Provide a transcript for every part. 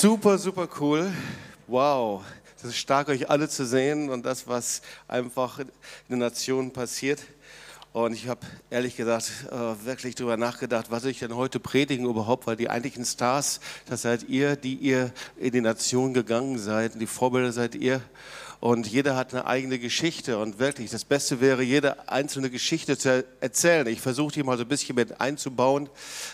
Super, super cool. Wow. Es ist stark, euch alle zu sehen und das, was einfach in den Nationen passiert. Und ich habe ehrlich gesagt äh, wirklich darüber nachgedacht, was ich denn heute predigen überhaupt, weil die eigentlichen Stars, das seid ihr, die ihr in die Nation gegangen seid, die Vorbilder seid ihr und jeder hat eine eigene Geschichte und wirklich das Beste wäre, jede einzelne Geschichte zu erzählen. Ich versuche die mal so ein bisschen mit einzubauen,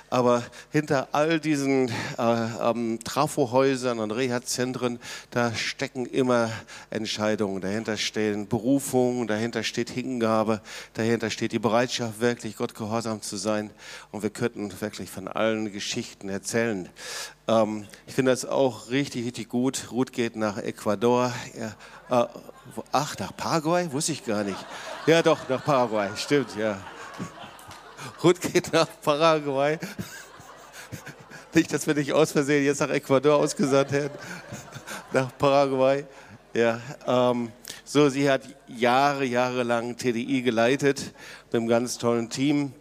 aber hinter all diesen äh, ähm, Trafohäusern und Reha-Zentren, da stecken immer Entscheidungen, dahinter stehen Berufungen, dahinter steht Hingabe, dahinter steht die Bereitschaft, wirklich Gott gehorsam zu sein und wir könnten wirklich von allen Geschichten erzählen. Ähm, ich finde das auch richtig, richtig gut. Ruth geht nach Ecuador. Ja, äh, ach, nach Paraguay? Wusste ich gar nicht. Ja, doch, nach Paraguay. Stimmt, ja. Ruth geht nach Paraguay. Nicht, dass wir nicht aus Versehen jetzt nach Ecuador ausgesandt hätten. Nach Paraguay. Ja, ähm, so, sie hat Jahre, Jahre lang TDI geleitet mit einem ganz tollen Team.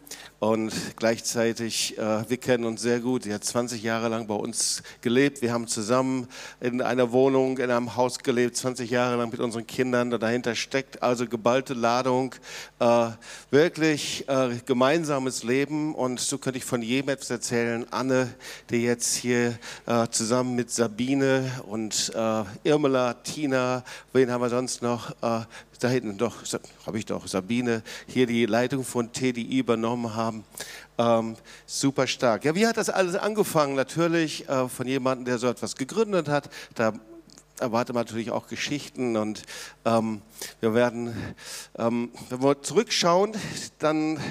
Und gleichzeitig, äh, wir kennen uns sehr gut. Sie hat 20 Jahre lang bei uns gelebt. Wir haben zusammen in einer Wohnung, in einem Haus gelebt, 20 Jahre lang mit unseren Kindern. Dahinter steckt also geballte Ladung, äh, wirklich äh, gemeinsames Leben. Und so könnte ich von jedem etwas erzählen. Anne, die jetzt hier äh, zusammen mit Sabine und äh, Irmela, Tina, wen haben wir sonst noch? Da hinten doch, habe ich doch, Sabine, hier die Leitung von TDI übernommen haben. Ähm, super stark. Ja, wie hat das alles angefangen? Natürlich äh, von jemandem, der so etwas gegründet hat. Da erwartet man natürlich auch Geschichten und ähm, wir werden, ähm, wenn wir zurückschauen, dann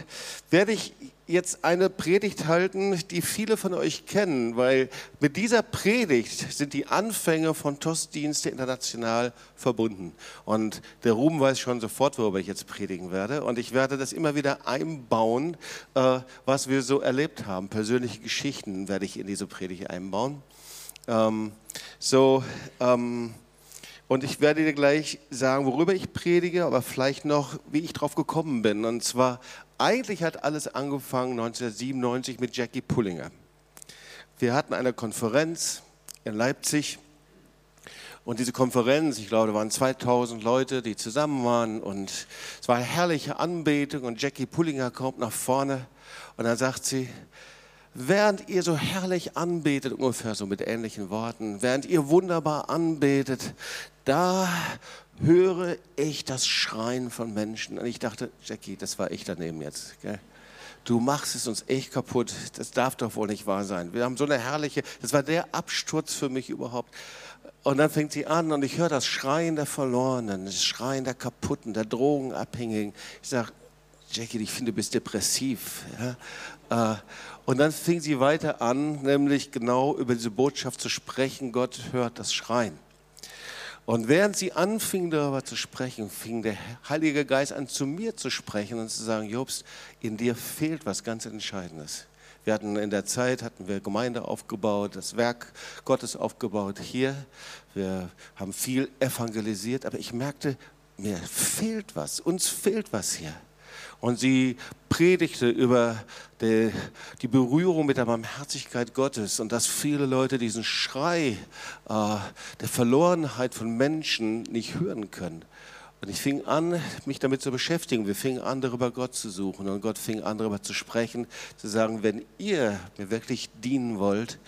werde ich jetzt eine Predigt halten, die viele von euch kennen, weil mit dieser Predigt sind die Anfänge von TOS-Dienste international verbunden. Und der Ruben weiß schon sofort, worüber ich jetzt predigen werde. Und ich werde das immer wieder einbauen, äh, was wir so erlebt haben. Persönliche Geschichten werde ich in diese Predigt einbauen. Ähm, so, ähm, und ich werde dir gleich sagen, worüber ich predige, aber vielleicht noch, wie ich drauf gekommen bin. Und zwar eigentlich hat alles angefangen 1997 mit Jackie Pullinger. Wir hatten eine Konferenz in Leipzig. Und diese Konferenz, ich glaube, da waren 2000 Leute, die zusammen waren. Und es war eine herrliche Anbetung. Und Jackie Pullinger kommt nach vorne. Und dann sagt sie, während ihr so herrlich anbetet, ungefähr so mit ähnlichen Worten, während ihr wunderbar anbetet, da höre ich das Schreien von Menschen. Und ich dachte, Jackie, das war ich daneben jetzt. Gell? Du machst es uns echt kaputt. Das darf doch wohl nicht wahr sein. Wir haben so eine herrliche, das war der Absturz für mich überhaupt. Und dann fängt sie an und ich höre das Schreien der Verlorenen, das Schreien der Kaputten, der Drogenabhängigen. Ich sage, Jackie, ich finde, du bist depressiv. Ja? Äh, und dann fing sie weiter an, nämlich genau über diese Botschaft zu sprechen, Gott hört das Schreien. Und während sie anfing darüber zu sprechen, fing der Heilige Geist an zu mir zu sprechen und zu sagen, Jobst, in dir fehlt was ganz Entscheidendes. Wir hatten in der Zeit, hatten wir Gemeinde aufgebaut, das Werk Gottes aufgebaut hier. Wir haben viel evangelisiert, aber ich merkte, mir fehlt was, uns fehlt was hier. Und sie predigte über die, die, Berührung mit der Barmherzigkeit Gottes und dass viele Leute diesen Schrei äh, der Verlorenheit von Menschen nicht hören können. Und ich fing an, mich damit zu beschäftigen. Wir fingen an, darüber Gott zu suchen. Und Gott fing an, darüber zu sprechen, zu sagen, wenn ihr mir wirklich dienen wollt,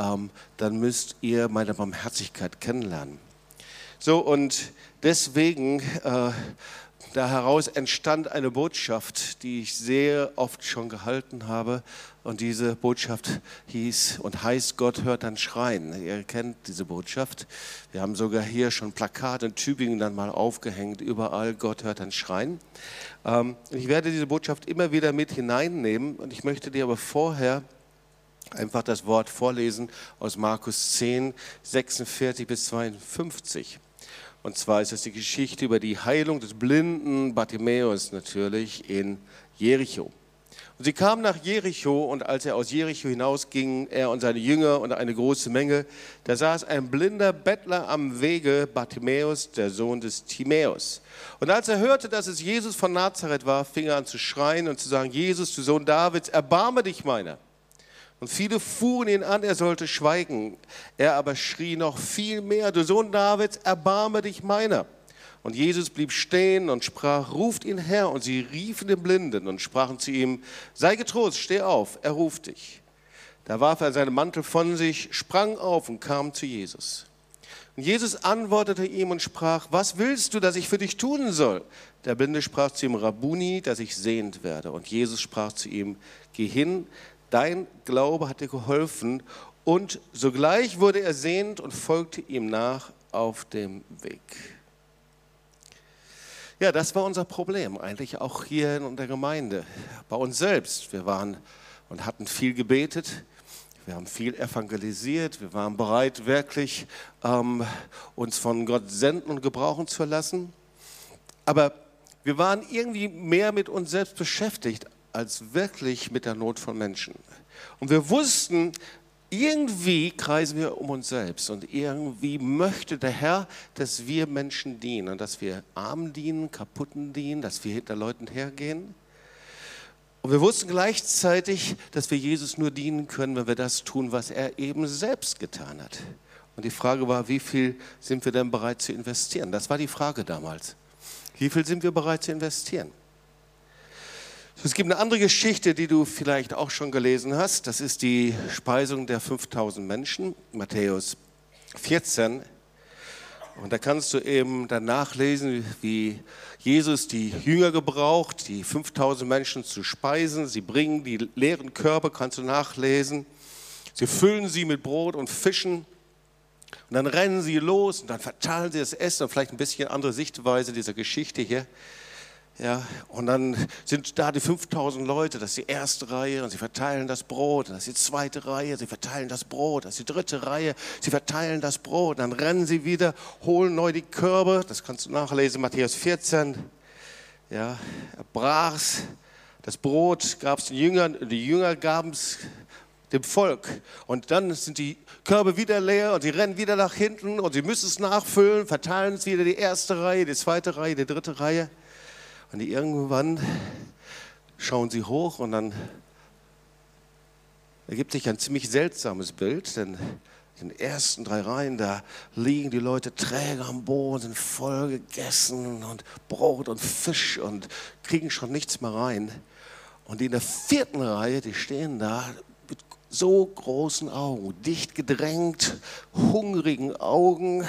ähm, dann müsst ihr meine Barmherzigkeit kennenlernen. So, und deswegen äh, da heraus entstand eine Botschaft, die ich sehr oft schon gehalten habe. Und diese Botschaft hieß und heißt, Gott hört dann schreien. Ihr kennt diese Botschaft. Wir haben sogar hier schon Plakate in Tübingen dann mal aufgehängt, überall, Gott hört dann schreien. Ähm, ich werde diese Botschaft immer wieder mit hineinnehmen und ich möchte dir aber vorher einfach das Wort vorlesen aus Markus 10, 46 bis 52. Und zwar ist es die Geschichte über die Heilung des blinden Bartimäus natürlich in Jericho. Und sie kamen nach Jericho und als er aus Jericho hinausging, er und seine Jünger und eine große Menge, da saß ein blinder Bettler am Wege, Bartimäus, der Sohn des Timäus. Und als er hörte, dass es Jesus von Nazareth war, fing er an zu schreien und zu sagen, Jesus, du Sohn Davids, erbarme dich meiner. Und viele fuhren ihn an, er sollte schweigen. Er aber schrie noch viel mehr, du Sohn Davids, erbarme dich meiner. Und Jesus blieb stehen und sprach, ruft ihn her. Und sie riefen den Blinden und sprachen zu ihm, sei getrost, steh auf, er ruft dich. Da warf er seinen Mantel von sich, sprang auf und kam zu Jesus. Und Jesus antwortete ihm und sprach, was willst du, dass ich für dich tun soll? Der Blinde sprach zu ihm, Rabuni, dass ich sehend werde. Und Jesus sprach zu ihm, geh hin, dein Glaube hat dir geholfen. Und sogleich wurde er sehend und folgte ihm nach auf dem Weg. Ja, das war unser Problem, eigentlich auch hier in der Gemeinde, bei uns selbst. Wir waren und hatten viel gebetet, wir haben viel evangelisiert, wir waren bereit, wirklich ähm, uns von Gott senden und gebrauchen zu lassen. Aber wir waren irgendwie mehr mit uns selbst beschäftigt, als wirklich mit der Not von Menschen. Und wir wussten, irgendwie kreisen wir um uns selbst und irgendwie möchte der Herr, dass wir Menschen dienen und dass wir Armen dienen, Kaputten dienen, dass wir hinter Leuten hergehen. Und wir wussten gleichzeitig, dass wir Jesus nur dienen können, wenn wir das tun, was er eben selbst getan hat. Und die Frage war, wie viel sind wir denn bereit zu investieren? Das war die Frage damals. Wie viel sind wir bereit zu investieren? Es gibt eine andere Geschichte, die du vielleicht auch schon gelesen hast. Das ist die Speisung der 5000 Menschen, Matthäus 14. Und da kannst du eben dann nachlesen, wie Jesus die Jünger gebraucht, die 5000 Menschen zu speisen. Sie bringen die leeren Körper, kannst du nachlesen. Sie füllen sie mit Brot und Fischen. Und dann rennen sie los und dann verteilen sie das Essen. Und vielleicht ein bisschen andere Sichtweise dieser Geschichte hier. Ja, und dann sind da die 5000 Leute, das ist die erste Reihe und sie verteilen das Brot, das ist die zweite Reihe, sie verteilen das Brot, das ist die dritte Reihe, sie verteilen das Brot, dann rennen sie wieder, holen neu die Körbe, das kannst du nachlesen, Matthäus 14. Ja, er brach's, das Brot gab es den Jüngern, die Jünger gaben es dem Volk. Und dann sind die Körbe wieder leer und sie rennen wieder nach hinten und sie müssen es nachfüllen, verteilen es wieder die erste Reihe, die zweite Reihe, die dritte Reihe. Und irgendwann schauen sie hoch und dann ergibt sich ein ziemlich seltsames Bild, denn in den ersten drei Reihen, da liegen die Leute träge am Boden, sind voll gegessen und Brot und Fisch und kriegen schon nichts mehr rein. Und die in der vierten Reihe, die stehen da mit so großen Augen, dicht gedrängt, hungrigen Augen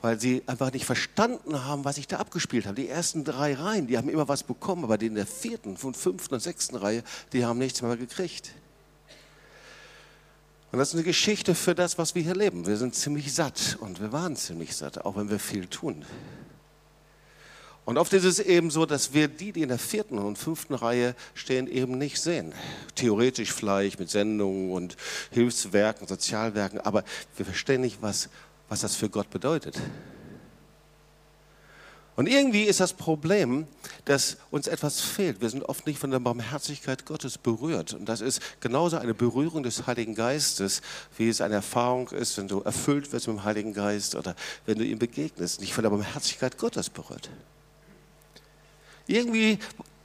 weil sie einfach nicht verstanden haben, was ich da abgespielt habe. Die ersten drei Reihen, die haben immer was bekommen, aber die in der vierten, fünften und sechsten Reihe, die haben nichts mehr gekriegt. Und das ist eine Geschichte für das, was wir hier leben. Wir sind ziemlich satt und wir waren ziemlich satt, auch wenn wir viel tun. Und oft ist es eben so, dass wir die, die in der vierten und fünften Reihe stehen, eben nicht sehen. Theoretisch vielleicht mit Sendungen und Hilfswerken, Sozialwerken, aber wir verstehen nicht, was was das für Gott bedeutet. Und irgendwie ist das Problem, dass uns etwas fehlt. Wir sind oft nicht von der Barmherzigkeit Gottes berührt. Und das ist genauso eine Berührung des Heiligen Geistes, wie es eine Erfahrung ist, wenn du erfüllt wirst mit dem Heiligen Geist oder wenn du ihm begegnest, nicht von der Barmherzigkeit Gottes berührt. Irgendwie,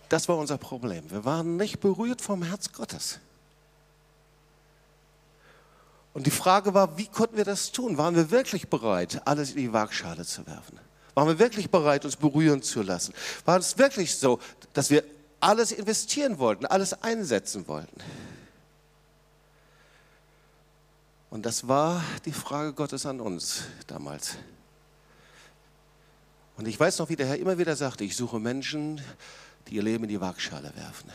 das war unser Problem. Wir waren nicht berührt vom Herz Gottes. Und die Frage war, wie konnten wir das tun? Waren wir wirklich bereit, alles in die Waagschale zu werfen? Waren wir wirklich bereit, uns berühren zu lassen? War es wirklich so, dass wir alles investieren wollten, alles einsetzen wollten? Und das war die Frage Gottes an uns damals. Und ich weiß noch, wie der Herr immer wieder sagte, ich suche Menschen, die ihr Leben in die Waagschale werfen.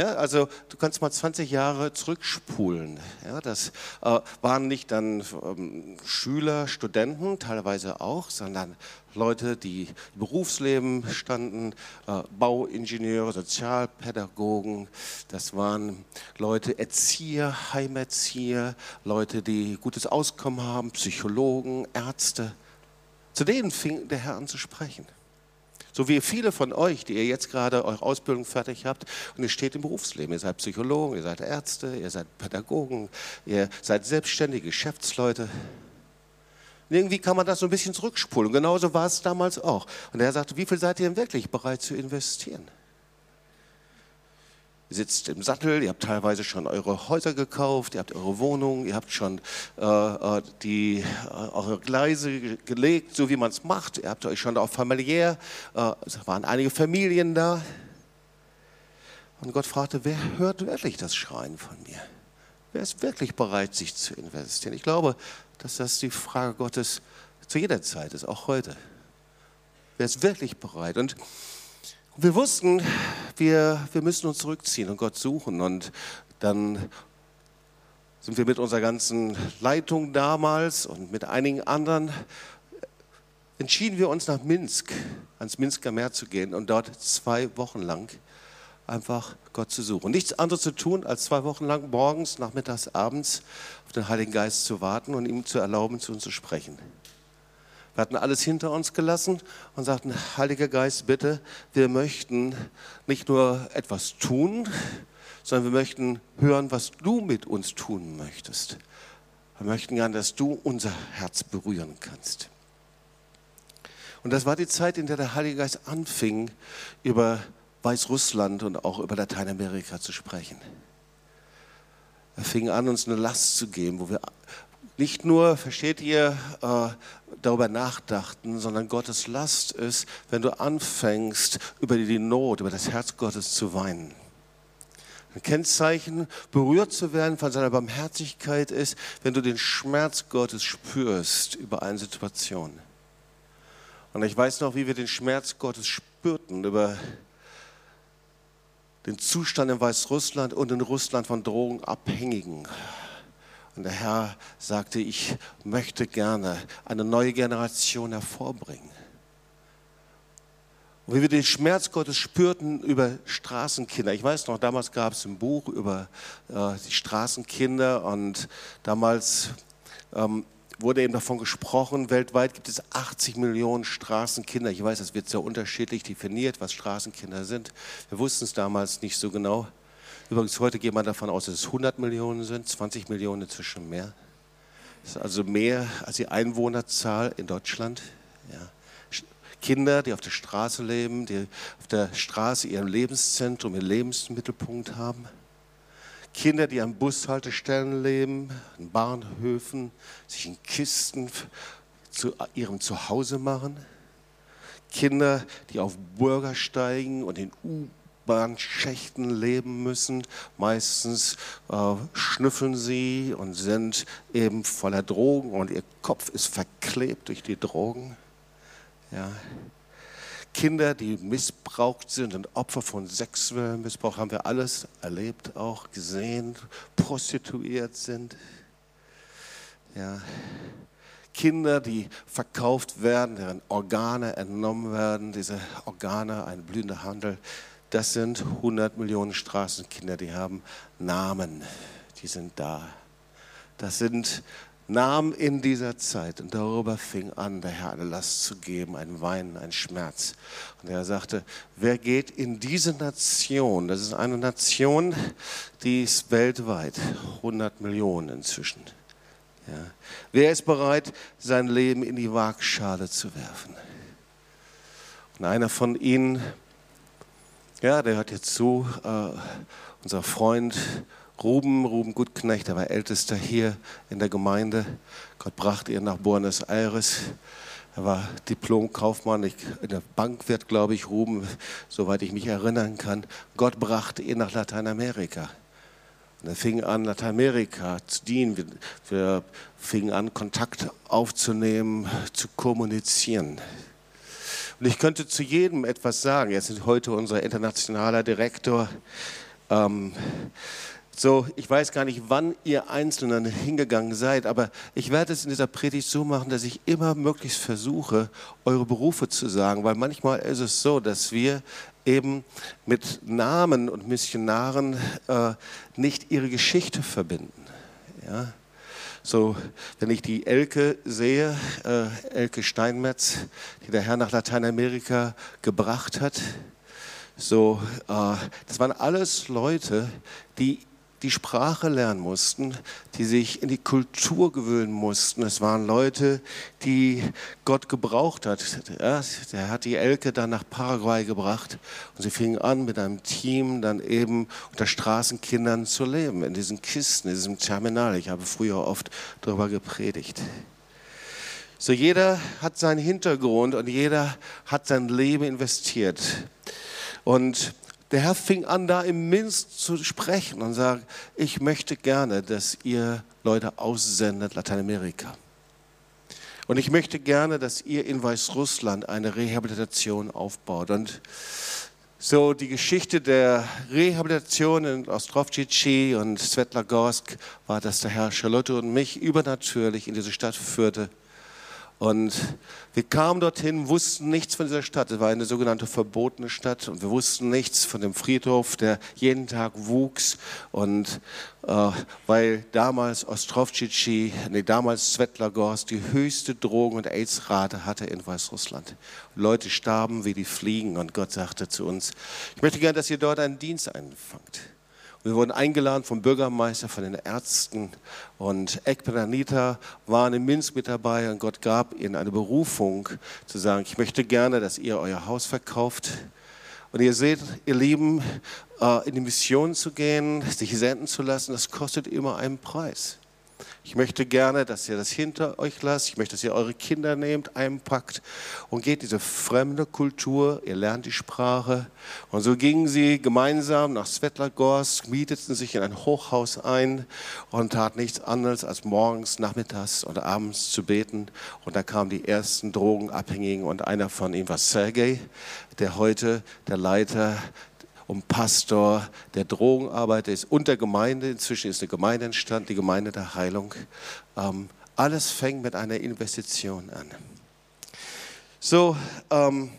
Ja, also du kannst mal 20 Jahre zurückspulen. Ja, das äh, waren nicht dann ähm, Schüler, Studenten, teilweise auch, sondern Leute, die im Berufsleben standen, äh, Bauingenieure, Sozialpädagogen, das waren Leute, Erzieher, Heimerzieher, Leute, die gutes Auskommen haben, Psychologen, Ärzte. Zu denen fing der Herr an zu sprechen. So wie viele von euch, die ihr jetzt gerade eure Ausbildung fertig habt und ihr steht im Berufsleben. Ihr seid Psychologen, ihr seid Ärzte, ihr seid Pädagogen, ihr seid selbstständige Geschäftsleute. Und irgendwie kann man das so ein bisschen zurückspulen. genauso war es damals auch. Und er sagte, wie viel seid ihr denn wirklich bereit zu investieren? Sitzt im Sattel, ihr habt teilweise schon eure Häuser gekauft, ihr habt eure Wohnungen, ihr habt schon äh, äh die, äh, eure Gleise gelegt, so wie man es macht. Ihr habt euch schon auch familiär, äh, es waren einige Familien da. Und Gott fragte, wer hört wirklich das Schreien von mir? Wer ist wirklich bereit, sich zu investieren? Ich glaube, dass das die Frage Gottes zu jeder Zeit ist, auch heute. Wer ist wirklich bereit? Und wir wussten, wir, wir müssen uns zurückziehen und Gott suchen. Und dann sind wir mit unserer ganzen Leitung damals und mit einigen anderen entschieden wir uns nach Minsk, ans Minsker Meer zu gehen und dort zwei Wochen lang einfach Gott zu suchen. Nichts anderes zu tun, als zwei Wochen lang morgens, nachmittags, abends auf den Heiligen Geist zu warten und ihm zu erlauben, zu uns zu sprechen. Wir hatten alles hinter uns gelassen und sagten, Heiliger Geist, bitte, wir möchten nicht nur etwas tun, sondern wir möchten hören, was du mit uns tun möchtest. Wir möchten gern, dass du unser Herz berühren kannst. Und das war die Zeit, in der der Heilige Geist anfing, über Weißrussland und auch über Lateinamerika zu sprechen. Er fing an, uns eine Last zu geben, wo wir nicht nur, versteht ihr, äh, darüber nachdachten, sondern Gottes Last ist, wenn du anfängst, über die Not, über das Herz Gottes zu weinen. Ein Kennzeichen, berührt zu werden von seiner Barmherzigkeit ist, wenn du den Schmerz Gottes spürst über eine Situation. Und ich weiß noch, wie wir den Schmerz Gottes spürten über den Zustand in Weißrussland und in Russland von Drogenabhängigen. Und der Herr sagte, ich möchte gerne eine neue Generation hervorbringen. Und wie wir den Schmerz Gottes spürten über Straßenkinder. Ich weiß noch, damals gab es ein Buch über äh, die Straßenkinder und damals ähm, wurde eben davon gesprochen, weltweit gibt es 80 Millionen Straßenkinder. Ich weiß, das wird sehr unterschiedlich definiert, was Straßenkinder sind. Wir wussten es damals nicht so genau. Übrigens, heute geht man davon aus, dass es 100 Millionen sind, 20 Millionen inzwischen mehr. Das ist also mehr als die Einwohnerzahl in Deutschland. Ja. Kinder, die auf der Straße leben, die auf der Straße ihren Lebenszentrum, ihren Lebensmittelpunkt haben. Kinder, die an Bushaltestellen leben, an Bahnhöfen, sich in Kisten zu ihrem Zuhause machen. Kinder, die auf Bürgersteigen und in U-Bahn-Schächten leben müssen. Meistens äh, schnüffeln sie und sind eben voller Drogen und ihr Kopf ist verklebt durch die Drogen. Ja. Kinder, die missbraucht sind und Opfer von sexuellem Missbrauch, haben wir alles erlebt, auch gesehen, prostituiert sind. Ja. Kinder, die verkauft werden, deren Organe entnommen werden, diese Organe, ein blühender Handel, das sind 100 Millionen Straßenkinder, die haben Namen, die sind da. Das sind nahm in dieser Zeit, und darüber fing an, der Herr eine Last zu geben, ein Weinen, ein Schmerz. Und er sagte, wer geht in diese Nation, das ist eine Nation, die ist weltweit, 100 Millionen inzwischen. Ja. Wer ist bereit, sein Leben in die Waagschale zu werfen? Und einer von ihnen, ja, der hört jetzt zu, äh, unser Freund Ruben, Ruben Gutknecht, der war Ältester hier in der Gemeinde. Gott brachte ihn nach Buenos Aires. Er war Diplom-Kaufmann, in der Bankwirt, glaube ich, Ruben, soweit ich mich erinnern kann. Gott brachte ihn nach Lateinamerika. Und er fing an, Lateinamerika zu dienen. Wir fingen an, Kontakt aufzunehmen, zu kommunizieren. Und ich könnte zu jedem etwas sagen. Jetzt ist heute unser internationaler Direktor. Ähm, so, ich weiß gar nicht, wann ihr Einzelnen hingegangen seid, aber ich werde es in dieser Predigt so machen, dass ich immer möglichst versuche, eure Berufe zu sagen, weil manchmal ist es so, dass wir eben mit Namen und Missionaren äh, nicht ihre Geschichte verbinden. Ja? So, wenn ich die Elke sehe, äh, Elke Steinmetz, die der Herr nach Lateinamerika gebracht hat, so, äh, das waren alles Leute, die die Sprache lernen mussten, die sich in die Kultur gewöhnen mussten. Es waren Leute, die Gott gebraucht hat. Ja, der hat die Elke dann nach Paraguay gebracht und sie fingen an, mit einem Team dann eben unter Straßenkindern zu leben, in diesen Kisten, in diesem Terminal. Ich habe früher oft darüber gepredigt. So jeder hat seinen Hintergrund und jeder hat sein Leben investiert. Und der Herr fing an, da im Minsk zu sprechen und sagt, ich möchte gerne, dass ihr Leute aussendet, Lateinamerika. Und ich möchte gerne, dass ihr in Weißrussland eine Rehabilitation aufbaut. Und so die Geschichte der Rehabilitation in Ostrovcici und Svetlagorsk war, dass der Herr Charlotte und mich übernatürlich in diese Stadt führte und wir kamen dorthin, wussten nichts von dieser Stadt. Es war eine sogenannte verbotene Stadt und wir wussten nichts von dem Friedhof, der jeden Tag wuchs. Und äh, weil damals Ostrovcici, nee, damals Svetlagorsk die höchste Drogen- und AIDS-Rate hatte in Weißrussland. Leute starben wie die Fliegen und Gott sagte zu uns, ich möchte gerne, dass ihr dort einen Dienst einfangt. Wir wurden eingeladen vom Bürgermeister, von den Ärzten und Ekber Anita waren in Minsk mit dabei und Gott gab ihnen eine Berufung zu sagen, ich möchte gerne, dass ihr euer Haus verkauft. Und ihr seht, ihr Lieben, äh, in die Mission zu gehen, sich senden zu lassen, das kostet immer einen Preis. Ich möchte gerne, dass ihr das hinter euch lasst. Ich möchte, dass ihr eure Kinder nehmt, einpackt und geht diese fremde Kultur. Ihr lernt die Sprache. Und so gingen sie gemeinsam nach Svetlagorsk, mieteten sich in ein Hochhaus ein und taten nichts anderes als morgens, nachmittags und abends zu beten. Und da kamen die ersten Drogenabhängigen und einer von ihnen war Sergei, der heute der Leiter um Pastor der Drogenarbeit ist und der Gemeinde. Inzwischen ist eine Gemeinde entstanden, die Gemeinde der Heilung. Ähm, alles fängt mit einer Investition an. So, ähm,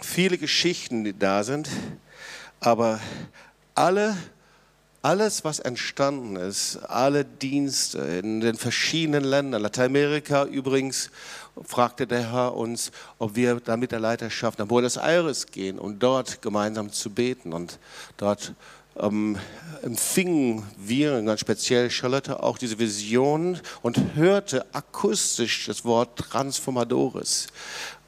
viele Geschichten, die da sind, aber alle alles, was entstanden ist, alle Dienste in den verschiedenen Ländern, Lateinamerika übrigens, fragte der Herr uns, ob wir da mit der Leiterschaft nach Buenos Aires gehen, um dort gemeinsam zu beten. Und dort ähm, empfingen wir, ganz speziell Charlotte, auch diese Vision und hörte akustisch das Wort Transformadores.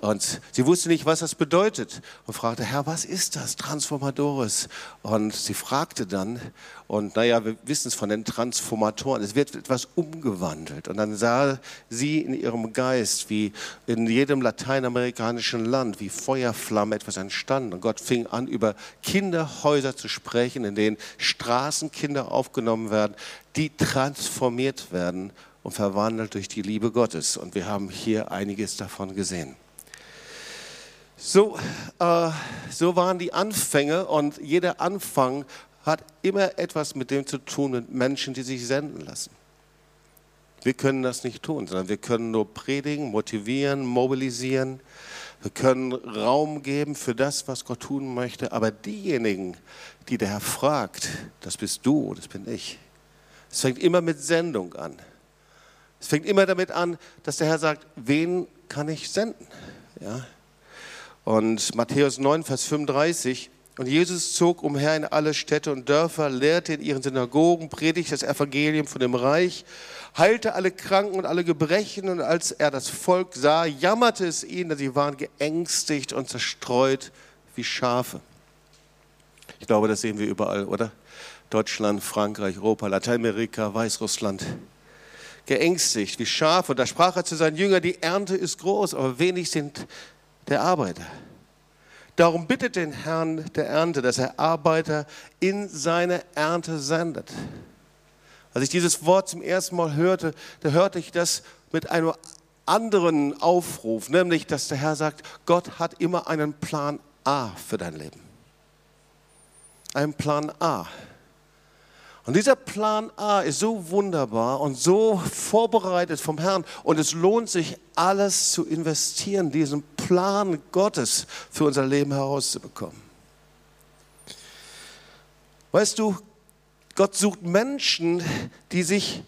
Und sie wusste nicht, was das bedeutet und fragte, Herr, was ist das, Transformadores? Und sie fragte dann, und naja, wir wissen es von den Transformatoren, es wird etwas umgewandelt. Und dann sah sie in ihrem Geist, wie in jedem lateinamerikanischen Land, wie Feuerflamme etwas entstanden. Und Gott fing an, über Kinderhäuser zu sprechen, in denen Straßenkinder aufgenommen werden, die transformiert werden und verwandelt durch die Liebe Gottes. Und wir haben hier einiges davon gesehen. So, äh, so waren die Anfänge und jeder Anfang hat immer etwas mit dem zu tun, mit Menschen, die sich senden lassen. Wir können das nicht tun, sondern wir können nur predigen, motivieren, mobilisieren. Wir können Raum geben für das, was Gott tun möchte. Aber diejenigen, die der Herr fragt, das bist du, das bin ich. Es fängt immer mit Sendung an. Es fängt immer damit an, dass der Herr sagt, wen kann ich senden? Ja? Und Matthäus 9, Vers 35, und Jesus zog umher in alle Städte und Dörfer, lehrte in ihren Synagogen, predigte das Evangelium von dem Reich, heilte alle Kranken und alle Gebrechen. Und als er das Volk sah, jammerte es ihn, dass sie waren geängstigt und zerstreut wie Schafe. Ich glaube, das sehen wir überall, oder? Deutschland, Frankreich, Europa, Lateinamerika, Weißrussland. Geängstigt wie Schafe. Und da sprach er zu seinen Jüngern, die Ernte ist groß, aber wenig sind der Arbeiter. Darum bittet den Herrn der Ernte, dass er Arbeiter in seine Ernte sendet. Als ich dieses Wort zum ersten Mal hörte, da hörte ich das mit einem anderen Aufruf, nämlich dass der Herr sagt, Gott hat immer einen Plan A für dein Leben. Einen Plan A. Und dieser Plan A ist so wunderbar und so vorbereitet vom Herrn. Und es lohnt sich, alles zu investieren, diesen Plan Gottes für unser Leben herauszubekommen. Weißt du, Gott sucht Menschen, die sich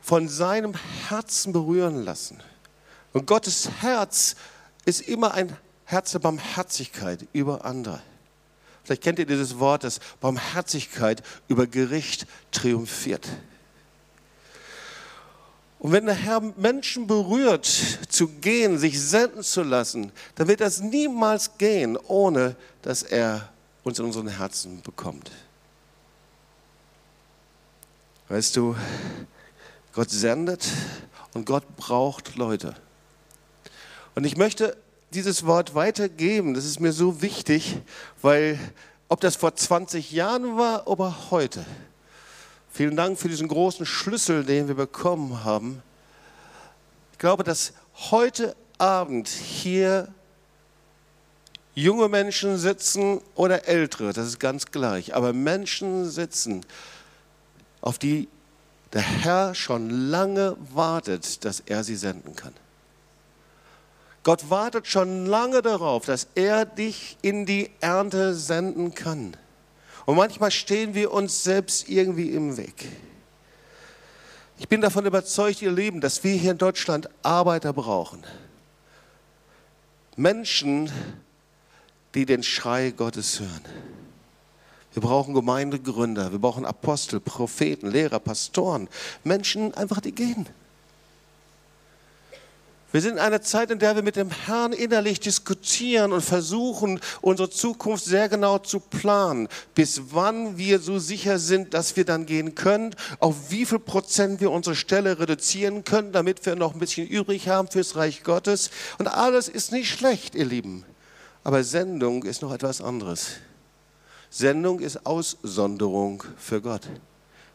von seinem Herzen berühren lassen. Und Gottes Herz ist immer ein Herz der Barmherzigkeit über andere. Vielleicht kennt ihr dieses Wort, dass Barmherzigkeit über Gericht triumphiert. Und wenn der Herr Menschen berührt, zu gehen, sich senden zu lassen, dann wird das niemals gehen, ohne dass er uns in unseren Herzen bekommt. Weißt du, Gott sendet und Gott braucht Leute. Und ich möchte dieses Wort weitergeben, das ist mir so wichtig, weil ob das vor 20 Jahren war oder heute, Vielen Dank für diesen großen Schlüssel, den wir bekommen haben. Ich glaube, dass heute Abend hier junge Menschen sitzen oder ältere, das ist ganz gleich, aber Menschen sitzen, auf die der Herr schon lange wartet, dass er sie senden kann. Gott wartet schon lange darauf, dass er dich in die Ernte senden kann. Und manchmal stehen wir uns selbst irgendwie im Weg. Ich bin davon überzeugt, ihr Lieben, dass wir hier in Deutschland Arbeiter brauchen. Menschen, die den Schrei Gottes hören. Wir brauchen Gemeindegründer, wir brauchen Apostel, Propheten, Lehrer, Pastoren, Menschen einfach, die gehen. Wir sind in einer Zeit, in der wir mit dem Herrn innerlich diskutieren und versuchen, unsere Zukunft sehr genau zu planen, bis wann wir so sicher sind, dass wir dann gehen können, auf wie viel Prozent wir unsere Stelle reduzieren können, damit wir noch ein bisschen übrig haben fürs Reich Gottes. Und alles ist nicht schlecht, ihr Lieben. Aber Sendung ist noch etwas anderes. Sendung ist Aussonderung für Gott.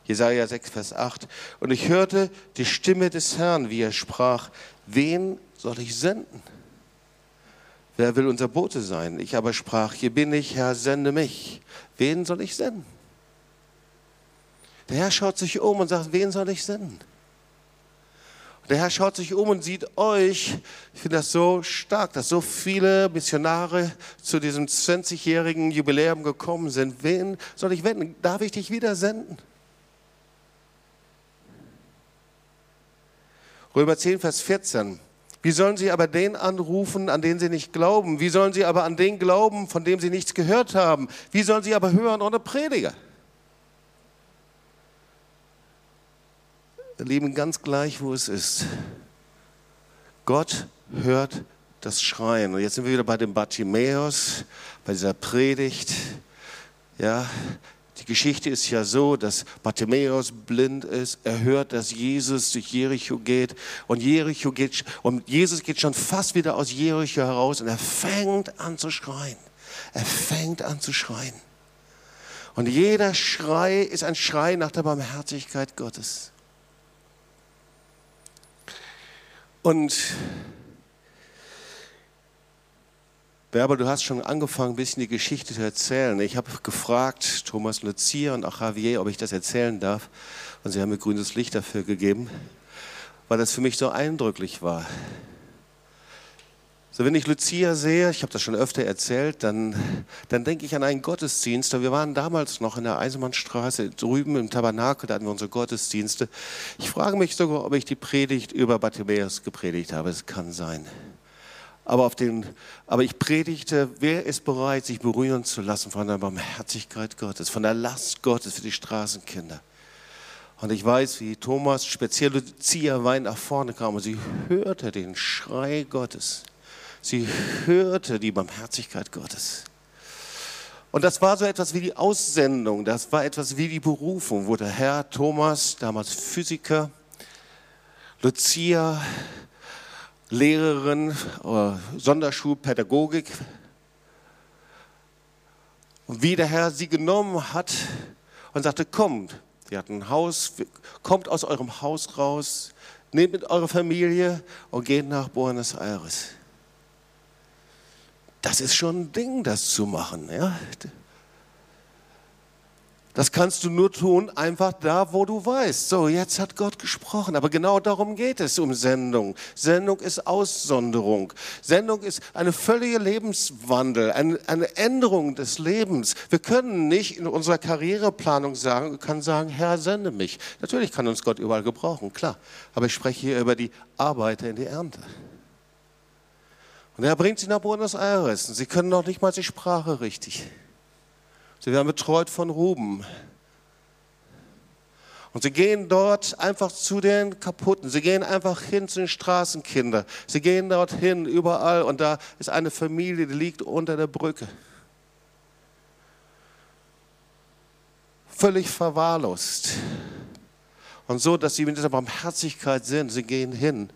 Jesaja 6, Vers 8. Und ich hörte die Stimme des Herrn, wie er sprach, wen soll ich senden? Wer will unser Bote sein? Ich aber sprach, hier bin ich, Herr, sende mich. Wen soll ich senden? Der Herr schaut sich um und sagt, wen soll ich senden? Der Herr schaut sich um und sieht euch. Ich finde das so stark, dass so viele Missionare zu diesem 20-jährigen Jubiläum gekommen sind. Wen soll ich wenden? Darf ich dich wieder senden? Römer 10, Vers 14. Wie sollen sie aber den anrufen, an den sie nicht glauben? Wie sollen sie aber an den glauben, von dem sie nichts gehört haben? Wie sollen sie aber hören ohne Prediger? Wir lieben ganz gleich, wo es ist. Gott hört das Schreien. Und jetzt sind wir wieder bei dem Bartimäus, bei dieser Predigt. Ja, die Geschichte ist ja so, dass Bartimäus blind ist. Er hört, dass Jesus durch Jericho geht und Jericho geht und Jesus geht schon fast wieder aus Jericho heraus und er fängt an zu schreien. Er fängt an zu schreien. Und jeder Schrei ist ein Schrei nach der Barmherzigkeit Gottes. Und Werber, du hast schon angefangen, ein bisschen die Geschichte zu erzählen. Ich habe gefragt, Thomas Lucia und auch Javier, ob ich das erzählen darf. Und sie haben mir grünes Licht dafür gegeben, weil das für mich so eindrücklich war. So, wenn ich Lucia sehe, ich habe das schon öfter erzählt, dann, dann denke ich an einen Gottesdienst. Wir waren damals noch in der Eisenbahnstraße drüben im Tabernakel, da hatten wir unsere Gottesdienste. Ich frage mich sogar, ob ich die Predigt über Bartimäus gepredigt habe. Es kann sein aber, auf den, aber ich predigte, wer ist bereit, sich berühren zu lassen von der Barmherzigkeit Gottes, von der Last Gottes für die Straßenkinder. Und ich weiß, wie Thomas, speziell Lucia Wein nach vorne kam und sie hörte den Schrei Gottes. Sie hörte die Barmherzigkeit Gottes. Und das war so etwas wie die Aussendung, das war etwas wie die Berufung, wo der Herr Thomas, damals Physiker, Lucia, Lehrerin oder Sonderschulpädagogik. Und wie der Herr sie genommen hat und sagte, kommt, ihr habt ein Haus, kommt aus eurem Haus raus, nehmt mit eurer Familie und geht nach Buenos Aires. Das ist schon ein Ding, das zu machen. Ja? Das kannst du nur tun, einfach da, wo du weißt. So, jetzt hat Gott gesprochen. Aber genau darum geht es um Sendung. Sendung ist Aussonderung. Sendung ist eine völlige Lebenswandel, eine, eine Änderung des Lebens. Wir können nicht in unserer Karriereplanung sagen, können sagen, Herr, sende mich. Natürlich kann uns Gott überall gebrauchen, klar. Aber ich spreche hier über die Arbeiter in die Ernte. Und er bringt sie nach Buenos Aires. Und sie können noch nicht mal die Sprache richtig. Sie werden betreut von Ruben. Und sie gehen dort einfach zu den Kaputten. Sie gehen einfach hin zu den Straßenkindern. Sie gehen dorthin, überall. Und da ist eine Familie, die liegt unter der Brücke. Völlig verwahrlost. Und so, dass sie mit dieser Barmherzigkeit sind, sie gehen hin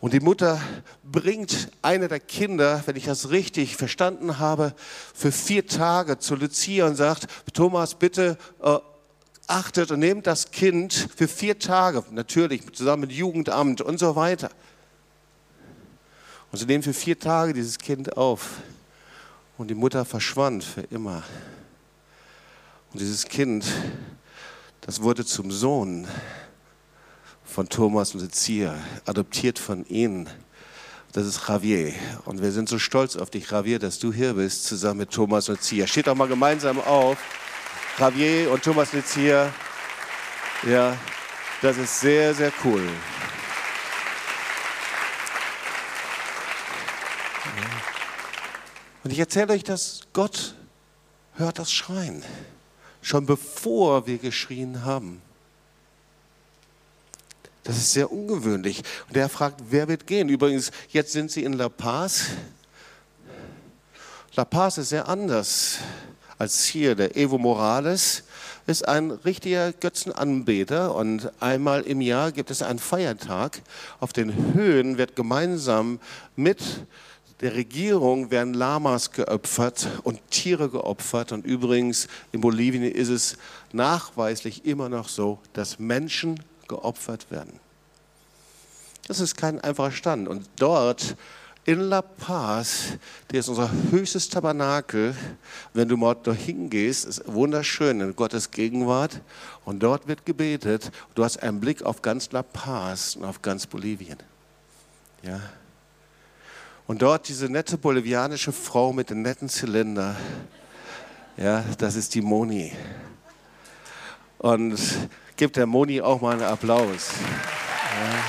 Und die Mutter bringt eine der Kinder, wenn ich das richtig verstanden habe, für vier Tage zu Lucia und sagt, Thomas, bitte äh, achtet und nehmt das Kind für vier Tage, natürlich zusammen mit Jugendamt und so weiter. Und sie nehmen für vier Tage dieses Kind auf. Und die Mutter verschwand für immer. Und dieses Kind, das wurde zum Sohn von Thomas und Lucia, adoptiert von ihnen. Das ist Javier. Und wir sind so stolz auf dich, Javier, dass du hier bist, zusammen mit Thomas und Lucia. Steht doch mal gemeinsam auf. Javier und Thomas Lucia. Ja, das ist sehr, sehr cool. Und ich erzähle euch, dass Gott hört das Schreien, schon bevor wir geschrien haben. Das ist sehr ungewöhnlich. Und er fragt, wer wird gehen? Übrigens, jetzt sind sie in La Paz. La Paz ist sehr anders als hier. Der Evo Morales ist ein richtiger Götzenanbeter und einmal im Jahr gibt es einen Feiertag. Auf den Höhen wird gemeinsam mit der Regierung werden Lamas geopfert und Tiere geopfert. Und übrigens in Bolivien ist es nachweislich immer noch so, dass Menschen geopfert werden. Das ist kein einfacher Stand. Und dort in La Paz, der ist unser höchstes Tabernakel. Wenn du mal dorthin gehst, ist wunderschön in Gottes Gegenwart. Und dort wird gebetet. Du hast einen Blick auf ganz La Paz und auf ganz Bolivien. Ja. Und dort diese nette bolivianische Frau mit dem netten Zylinder. Ja, das ist die Moni. Und Gebt der Moni auch mal einen Applaus. Ja.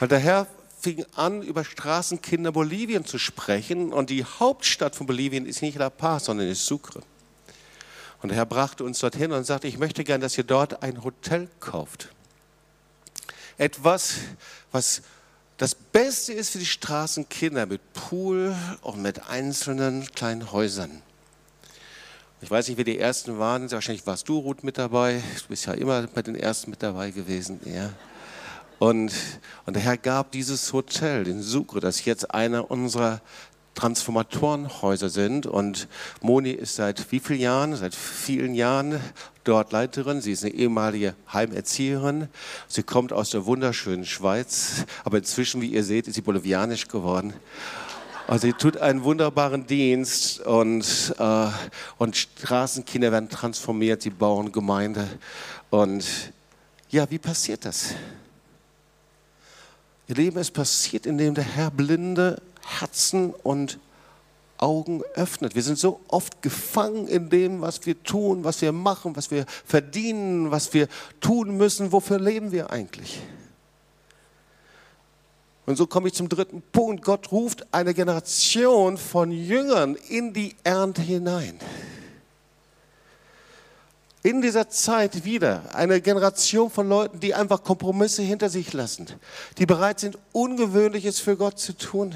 Weil der Herr fing an, über Straßenkinder Bolivien zu sprechen. Und die Hauptstadt von Bolivien ist nicht La Paz, sondern ist Sucre. Und der Herr brachte uns dorthin und sagte, ich möchte gern, dass ihr dort ein Hotel kauft. Etwas, was das Beste ist für die Straßenkinder mit Pool und mit einzelnen kleinen Häusern. Ich weiß nicht, wer die Ersten waren. Wahrscheinlich warst du, Ruth, mit dabei. Du bist ja immer bei den Ersten mit dabei gewesen. Ja. Und, und der Herr gab dieses Hotel, den Sucre, das jetzt einer unserer Transformatorenhäuser sind. Und Moni ist seit wie vielen Jahren? Seit vielen Jahren dort Leiterin. Sie ist eine ehemalige Heimerzieherin. Sie kommt aus der wunderschönen Schweiz, aber inzwischen, wie ihr seht, ist sie bolivianisch geworden. Also sie tut einen wunderbaren Dienst und, äh, und Straßenkinder werden transformiert, sie bauen Gemeinde. Und ja, wie passiert das? Ihr Leben, es passiert, indem der Herr blinde Herzen und Augen öffnet. Wir sind so oft gefangen in dem, was wir tun, was wir machen, was wir verdienen, was wir tun müssen. Wofür leben wir eigentlich? Und so komme ich zum dritten Punkt. Gott ruft eine Generation von Jüngern in die Ernte hinein. In dieser Zeit wieder eine Generation von Leuten, die einfach Kompromisse hinter sich lassen, die bereit sind, Ungewöhnliches für Gott zu tun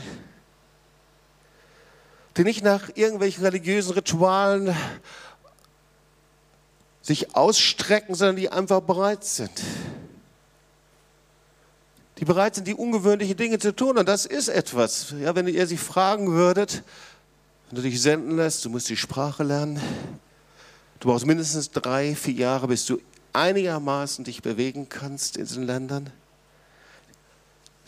die nicht nach irgendwelchen religiösen Ritualen sich ausstrecken, sondern die einfach bereit sind. Die bereit sind, die ungewöhnlichen Dinge zu tun. Und das ist etwas. Ja, wenn ihr sie fragen würdet, wenn du dich senden lässt, du musst die Sprache lernen. Du brauchst mindestens drei, vier Jahre, bis du einigermaßen dich bewegen kannst in diesen Ländern.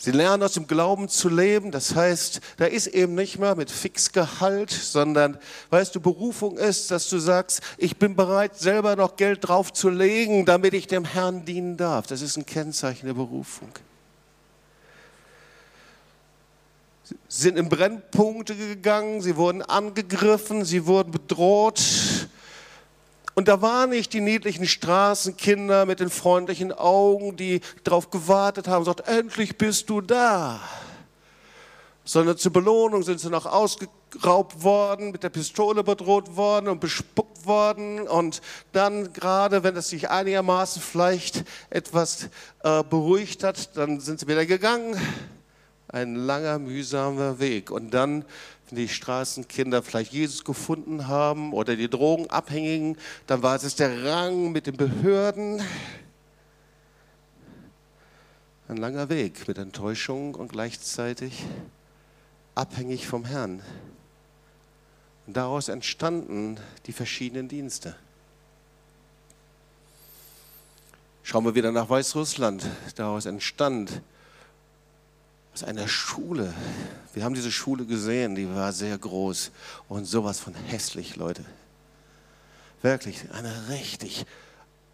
Sie lernen aus dem Glauben zu leben. Das heißt, da ist eben nicht mehr mit Fixgehalt, sondern, weißt du, Berufung ist, dass du sagst, ich bin bereit, selber noch Geld draufzulegen, damit ich dem Herrn dienen darf. Das ist ein Kennzeichen der Berufung. Sie sind in Brennpunkte gegangen, sie wurden angegriffen, sie wurden bedroht. Und da waren nicht die niedlichen Straßenkinder mit den freundlichen Augen, die darauf gewartet haben, sagt, endlich bist du da. Sondern zur Belohnung sind sie noch ausgeraubt worden, mit der Pistole bedroht worden und bespuckt worden. Und dann gerade, wenn es sich einigermaßen vielleicht etwas äh, beruhigt hat, dann sind sie wieder gegangen. Ein langer, mühsamer Weg. Und dann die Straßenkinder vielleicht Jesus gefunden haben oder die Drogenabhängigen, dann war es der Rang mit den Behörden. Ein langer Weg mit Enttäuschung und gleichzeitig abhängig vom Herrn. Und daraus entstanden die verschiedenen Dienste. Schauen wir wieder nach Weißrussland. Daraus entstand aus einer Schule. Wir haben diese Schule gesehen, die war sehr groß und sowas von hässlich, Leute. Wirklich, eine richtig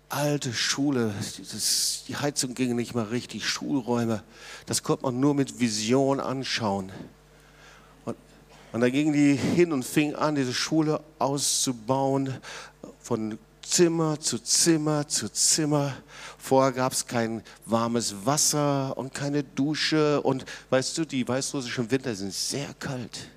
alte Schule. Das, die Heizung ging nicht mal richtig, Schulräume. Das konnte man nur mit Vision anschauen. Und, und da gingen die hin und fingen an, diese Schule auszubauen von Zimmer zu Zimmer zu Zimmer. Vorher gab es kein warmes Wasser und keine Dusche. Und weißt du, die weißrussischen Winter sind sehr kalt.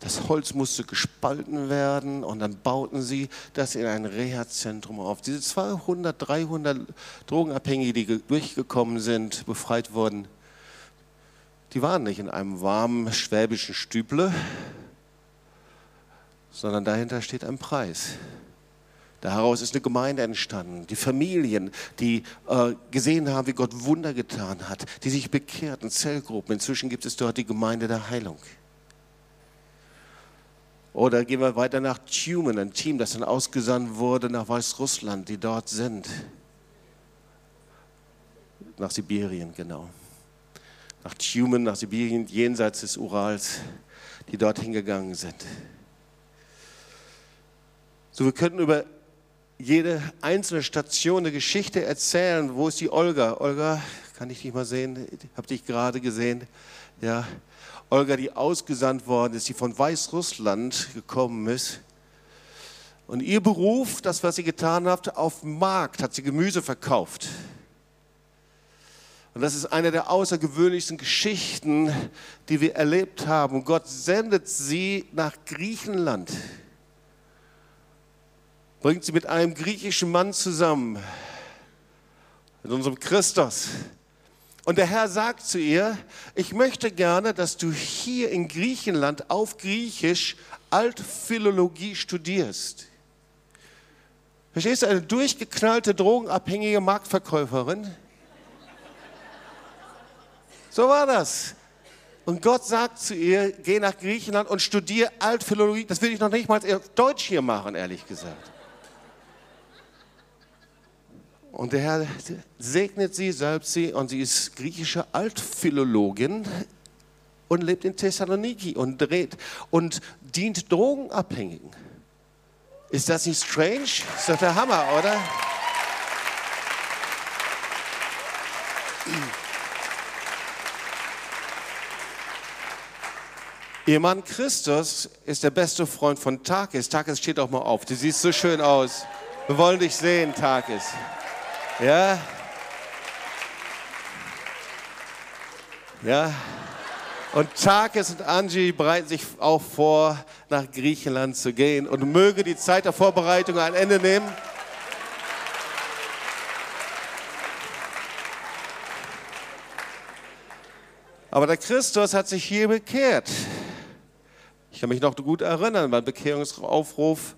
Das Holz musste gespalten werden und dann bauten sie das in ein Reha-Zentrum auf. Diese 200, 300 Drogenabhängige, die durchgekommen sind, befreit wurden, die waren nicht in einem warmen schwäbischen Stüble, sondern dahinter steht ein Preis. Daraus ist eine Gemeinde entstanden. Die Familien, die äh, gesehen haben, wie Gott Wunder getan hat, die sich bekehrten, Zellgruppen. Inzwischen gibt es dort die Gemeinde der Heilung. Oder gehen wir weiter nach Tumen, ein Team, das dann ausgesandt wurde nach Weißrussland, die dort sind. Nach Sibirien, genau. Nach Tumen, nach Sibirien, jenseits des Urals, die dort hingegangen sind. So, wir könnten über jede einzelne Station eine Geschichte erzählen. Wo ist die Olga? Olga, kann ich dich mal sehen? Hab dich gerade gesehen. Ja, Olga, die ausgesandt worden ist, die von Weißrussland gekommen ist. Und ihr Beruf, das, was sie getan hat, auf dem Markt hat sie Gemüse verkauft. Und das ist eine der außergewöhnlichsten Geschichten, die wir erlebt haben. Und Gott sendet sie nach Griechenland bringt sie mit einem griechischen Mann zusammen, mit unserem Christus. Und der Herr sagt zu ihr, ich möchte gerne, dass du hier in Griechenland auf Griechisch Altphilologie studierst. Verstehst du, eine durchgeknallte, drogenabhängige Marktverkäuferin? So war das. Und Gott sagt zu ihr, geh nach Griechenland und studier Altphilologie. Das will ich noch nicht mal auf Deutsch hier machen, ehrlich gesagt. Und der Herr segnet sie, salbt sie und sie ist griechische Altphilologin und lebt in Thessaloniki und dreht und dient Drogenabhängigen. Ist das nicht strange? Ist doch der Hammer, oder? Ihr Mann Christus ist der beste Freund von Takis. Takis steht auch mal auf. Du siehst so schön aus. Wir wollen dich sehen, Takis. Ja. Ja. Und Takis und Angie bereiten sich auch vor, nach Griechenland zu gehen. Und möge die Zeit der Vorbereitung ein Ende nehmen. Aber der Christus hat sich hier bekehrt. Ich kann mich noch gut erinnern, beim Bekehrungsaufruf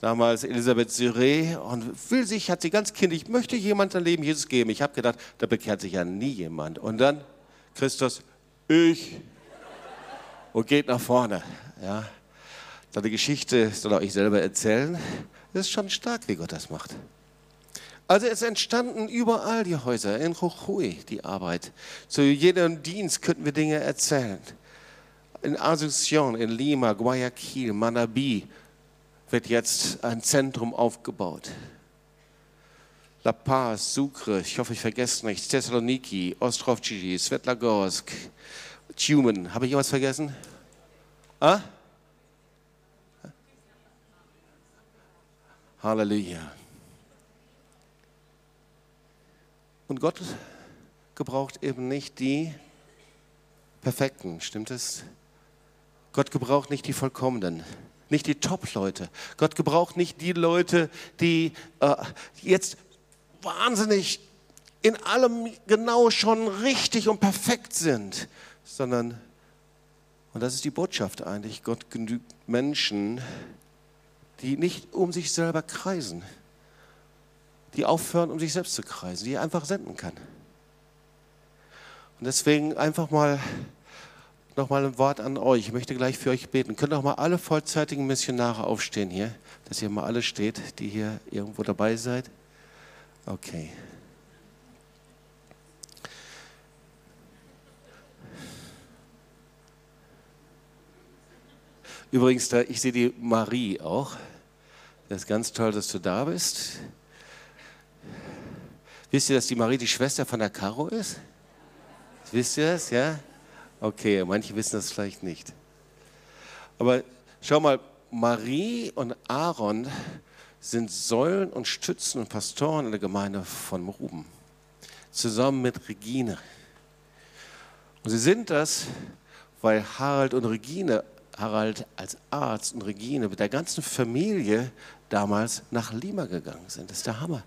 damals Elisabeth Siré und will sich, hat sie ganz kindlich, ich möchte jemand sein Leben Jesus geben. Ich habe gedacht, da bekehrt sich ja nie jemand. Und dann Christus, ich und geht nach vorne. Ja. Seine Geschichte soll auch ich selber erzählen. Das ist schon stark, wie Gott das macht. Also es entstanden überall die Häuser, in Jujuy die Arbeit. Zu jedem Dienst könnten wir Dinge erzählen. In Asunción, in Lima, Guayaquil, Manabí, wird jetzt ein Zentrum aufgebaut. La Paz, Sucre, ich hoffe, ich vergesse nichts, Thessaloniki, Ostrovci, Svetlagorsk, Tumen. Habe ich jemals vergessen? Ah? Halleluja. Und Gott gebraucht eben nicht die Perfekten, stimmt es? Gott gebraucht nicht die Vollkommenen, nicht die Top-Leute. Gott gebraucht nicht die Leute, die äh, jetzt wahnsinnig in allem genau schon richtig und perfekt sind, sondern, und das ist die Botschaft eigentlich, Gott genügt Menschen, die nicht um sich selber kreisen, die aufhören, um sich selbst zu kreisen, die er einfach senden kann. Und deswegen einfach mal nochmal ein Wort an euch. Ich möchte gleich für euch beten. Können auch mal alle vollzeitigen Missionare aufstehen hier, dass ihr mal alle steht, die hier irgendwo dabei seid. Okay. Übrigens, ich sehe die Marie auch. Das ist ganz toll, dass du da bist. Wisst ihr, dass die Marie die Schwester von der Caro ist? Wisst ihr das, ja? Okay, manche wissen das vielleicht nicht. Aber schau mal, Marie und Aaron sind Säulen und Stützen und Pastoren in der Gemeinde von Ruben, zusammen mit Regine. Und sie sind das, weil Harald und Regine Harald als Arzt und Regine mit der ganzen Familie damals nach Lima gegangen sind. Das ist der Hammer.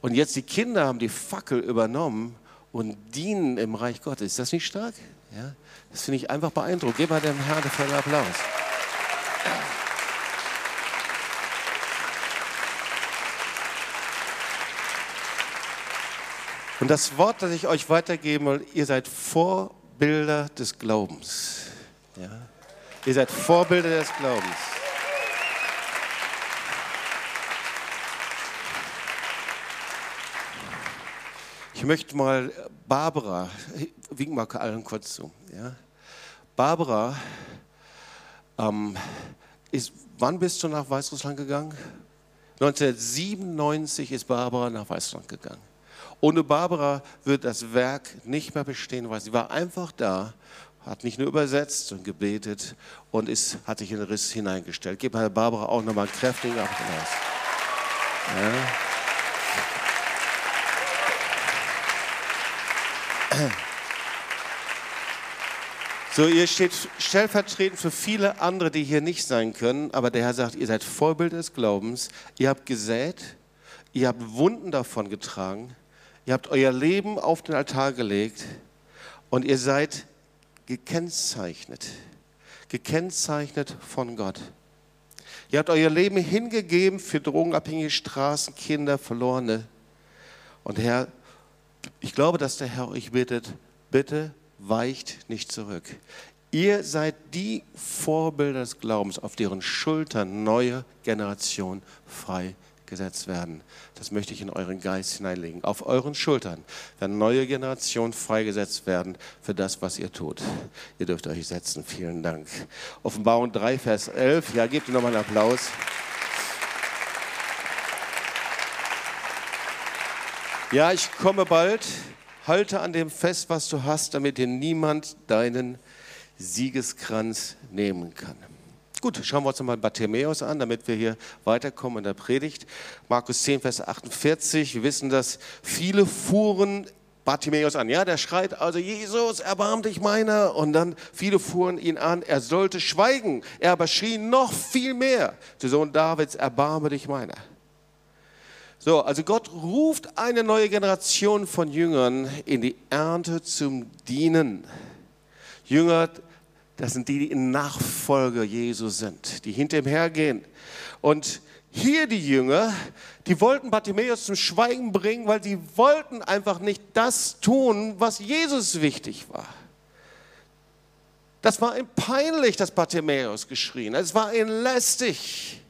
Und jetzt die Kinder haben die Fackel übernommen und dienen im Reich Gottes. Ist das nicht stark? Ja? Das finde ich einfach beeindruckend. Gib mal dem Herrn einen Applaus. Und das Wort, das ich euch weitergeben will, ihr seid Vorbilder des Glaubens. Ja? Ihr seid Vorbilder des Glaubens. Ich möchte mal Barbara, wink mal allen kurz zu. Ja? Barbara, ähm, ist, wann bist du nach Weißrussland gegangen? 1997 ist Barbara nach Weißrussland gegangen. Ohne Barbara wird das Werk nicht mehr bestehen, weil sie war einfach da hat nicht nur übersetzt und gebetet und ist, hat sich in den Riss hineingestellt. Gib Herr Barbara auch nochmal einen kräftigen Applaus. Ja. So, ihr steht stellvertretend für viele andere, die hier nicht sein können, aber der Herr sagt, ihr seid Vorbild des Glaubens, ihr habt gesät, ihr habt Wunden davon getragen, ihr habt euer Leben auf den Altar gelegt und ihr seid gekennzeichnet, gekennzeichnet von Gott. Ihr habt euer Leben hingegeben für drogenabhängige Straßenkinder, Verlorene. Und Herr, ich glaube, dass der Herr euch bittet, bitte weicht nicht zurück. Ihr seid die Vorbilder des Glaubens, auf deren Schultern neue Generationen frei gesetzt werden. Das möchte ich in euren Geist hineinlegen. Auf euren Schultern werden neue Generationen freigesetzt werden für das, was ihr tut. Ihr dürft euch setzen. Vielen Dank. Offenbarung 3, Vers 11. Ja, gebt ihr nochmal einen Applaus. Ja, ich komme bald. Halte an dem fest, was du hast, damit dir niemand deinen Siegeskranz nehmen kann. Gut, schauen wir uns mal Bartimäus an, damit wir hier weiterkommen in der Predigt. Markus 10, Vers 48. Wir wissen, dass viele fuhren Bartimäus an. Ja, der schreit also, Jesus, erbarm dich meiner. Und dann viele fuhren ihn an, er sollte schweigen. Er aber schrie noch viel mehr, der Sohn Davids, erbarme dich meiner. So, also Gott ruft eine neue Generation von Jüngern in die Ernte zum Dienen. Jünger das sind die, die in Nachfolge Jesu sind, die hinter ihm hergehen. Und hier die Jünger, die wollten Bartimäus zum Schweigen bringen, weil sie wollten einfach nicht das tun, was Jesus wichtig war. Das war ihm peinlich, dass Bartimäus geschrien. Es war ihnen lästig.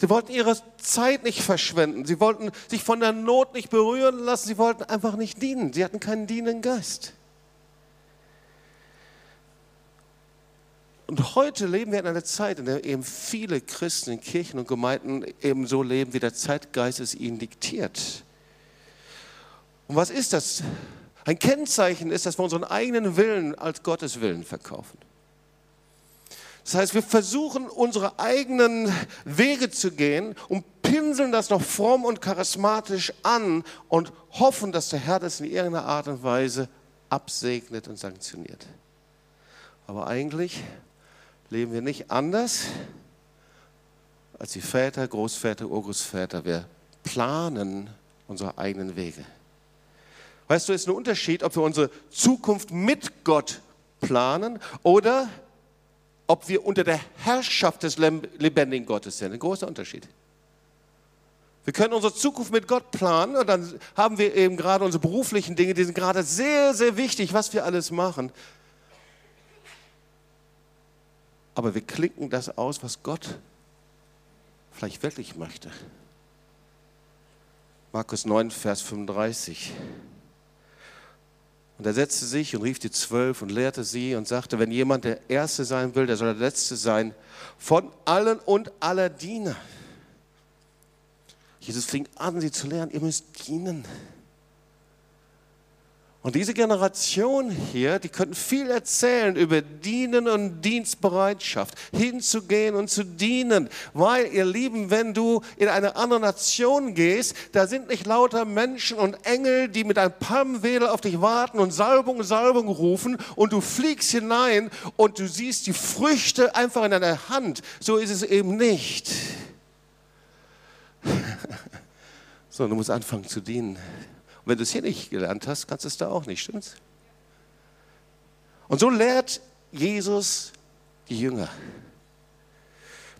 Sie wollten ihre Zeit nicht verschwenden. Sie wollten sich von der Not nicht berühren lassen. Sie wollten einfach nicht dienen. Sie hatten keinen dienenden Geist. Und heute leben wir in einer Zeit, in der eben viele Christen in Kirchen und Gemeinden eben so leben, wie der Zeitgeist es ihnen diktiert. Und was ist das? Ein Kennzeichen ist, dass wir unseren eigenen Willen als Gottes Willen verkaufen. Das heißt, wir versuchen unsere eigenen Wege zu gehen und pinseln das noch fromm und charismatisch an und hoffen, dass der Herr das in irgendeiner Art und Weise absegnet und sanktioniert. Aber eigentlich leben wir nicht anders als die Väter, Großväter, Urgroßväter. Wir planen unsere eigenen Wege. Weißt du, es ist ein Unterschied, ob wir unsere Zukunft mit Gott planen oder ob wir unter der Herrschaft des lebendigen Gottes sind. Ein großer Unterschied. Wir können unsere Zukunft mit Gott planen und dann haben wir eben gerade unsere beruflichen Dinge, die sind gerade sehr, sehr wichtig, was wir alles machen. Aber wir klicken das aus, was Gott vielleicht wirklich möchte. Markus 9, Vers 35. Und er setzte sich und rief die Zwölf und lehrte sie und sagte, wenn jemand der Erste sein will, der soll der Letzte sein, von allen und aller Diener. Jesus fing an, sie zu lehren, ihr müsst dienen. Und diese Generation hier, die könnten viel erzählen über Dienen und Dienstbereitschaft, hinzugehen und zu dienen. Weil, ihr Lieben, wenn du in eine andere Nation gehst, da sind nicht lauter Menschen und Engel, die mit einem Palmwedel auf dich warten und Salbung, Salbung rufen und du fliegst hinein und du siehst die Früchte einfach in deiner Hand. So ist es eben nicht. Sondern du musst anfangen zu dienen wenn du es hier nicht gelernt hast, kannst du es da auch nicht, stimmt's? Und so lehrt Jesus die Jünger.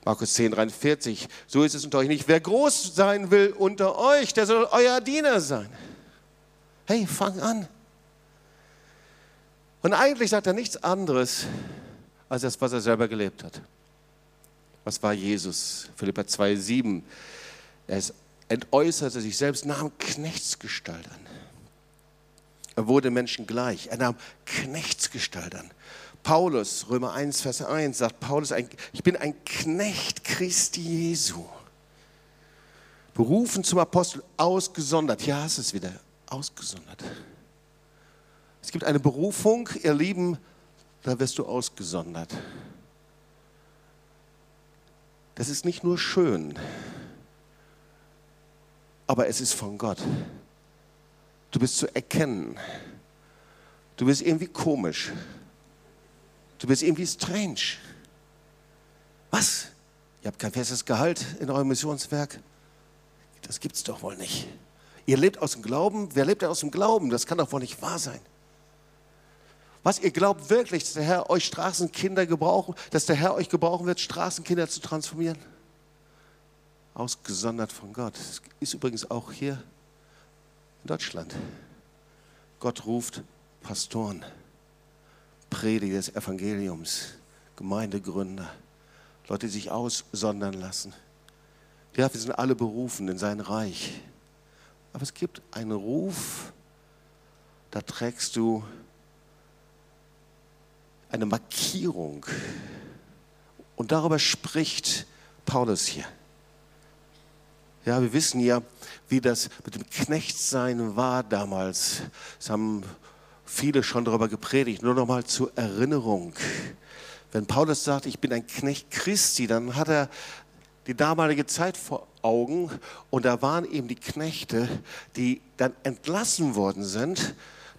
Markus 10, 43, so ist es unter euch nicht. Wer groß sein will unter euch, der soll euer Diener sein. Hey, fang an. Und eigentlich sagt er nichts anderes als das, was er selber gelebt hat. Was war Jesus? Philippa 2, 7. Er ist entäußerte sich selbst, nahm Knechtsgestalt an. Er wurde Menschen gleich. Er nahm Knechtsgestalt an. Paulus, Römer 1, Vers 1, sagt Paulus, ich bin ein Knecht Christi Jesu. Berufen zum Apostel, ausgesondert. Ja, es ist wieder ausgesondert. Es gibt eine Berufung, ihr Lieben, da wirst du ausgesondert. Das ist nicht nur schön, aber es ist von Gott. Du bist zu erkennen. Du bist irgendwie komisch. Du bist irgendwie strange. Was? Ihr habt kein festes Gehalt in eurem Missionswerk? Das gibt's doch wohl nicht. Ihr lebt aus dem Glauben. Wer lebt denn aus dem Glauben? Das kann doch wohl nicht wahr sein. Was, ihr glaubt wirklich, dass der Herr euch Straßenkinder gebrauchen, dass der Herr euch gebrauchen wird, Straßenkinder zu transformieren? Ausgesondert von Gott. Das ist übrigens auch hier in Deutschland. Gott ruft Pastoren, Prediger des Evangeliums, Gemeindegründer, Leute, die sich aussondern lassen. Ja, wir sind alle berufen in sein Reich. Aber es gibt einen Ruf, da trägst du eine Markierung. Und darüber spricht Paulus hier. Ja, wir wissen ja, wie das mit dem Knechtsein war damals. Es haben viele schon darüber gepredigt. Nur noch mal zur Erinnerung. Wenn Paulus sagt, ich bin ein Knecht Christi, dann hat er die damalige Zeit vor Augen und da waren eben die Knechte, die dann entlassen worden sind,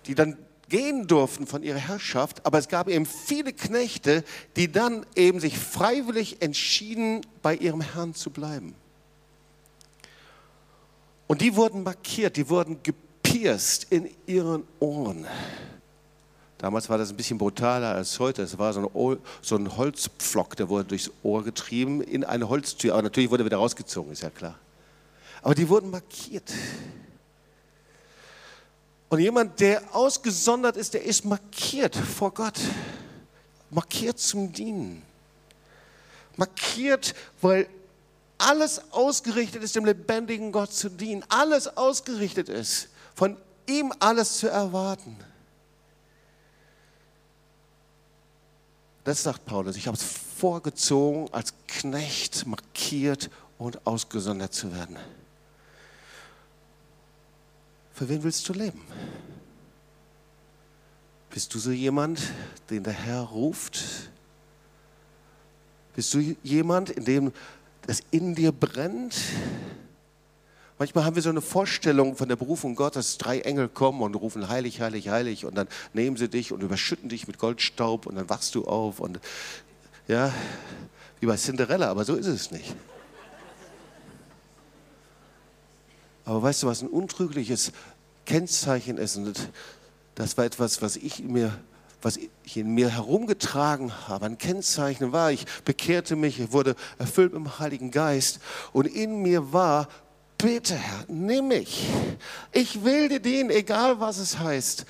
die dann gehen durften von ihrer Herrschaft, aber es gab eben viele Knechte, die dann eben sich freiwillig entschieden, bei ihrem Herrn zu bleiben. Und die wurden markiert, die wurden gepierst in ihren Ohren. Damals war das ein bisschen brutaler als heute. Es war so ein, so ein Holzpflock, der wurde durchs Ohr getrieben in eine Holztür. Aber natürlich wurde er wieder rausgezogen, ist ja klar. Aber die wurden markiert. Und jemand, der ausgesondert ist, der ist markiert vor Gott. Markiert zum Dienen. Markiert, weil alles ausgerichtet ist, dem lebendigen Gott zu dienen, alles ausgerichtet ist, von ihm alles zu erwarten. Das sagt Paulus, ich habe es vorgezogen, als Knecht markiert und ausgesondert zu werden. Für wen willst du leben? Bist du so jemand, den der Herr ruft, Bist du jemand, in dem das in dir brennt? Manchmal haben wir so eine Vorstellung von der Berufung Gottes, drei Engel kommen und rufen heilig, heilig, heilig und dann nehmen sie dich und überschütten dich mit Goldstaub und dann wachst du auf und ja, wie bei Cinderella, aber so ist es nicht. Aber weißt du, was ein untrügliches Kennzeichen ist? Und das war etwas, was ich mir was ich in mir herumgetragen habe, ein Kennzeichen war, ich bekehrte mich, ich wurde erfüllt mit dem Heiligen Geist und in mir war, bitte Herr, nimm mich. Ich will dir dienen, egal was es heißt.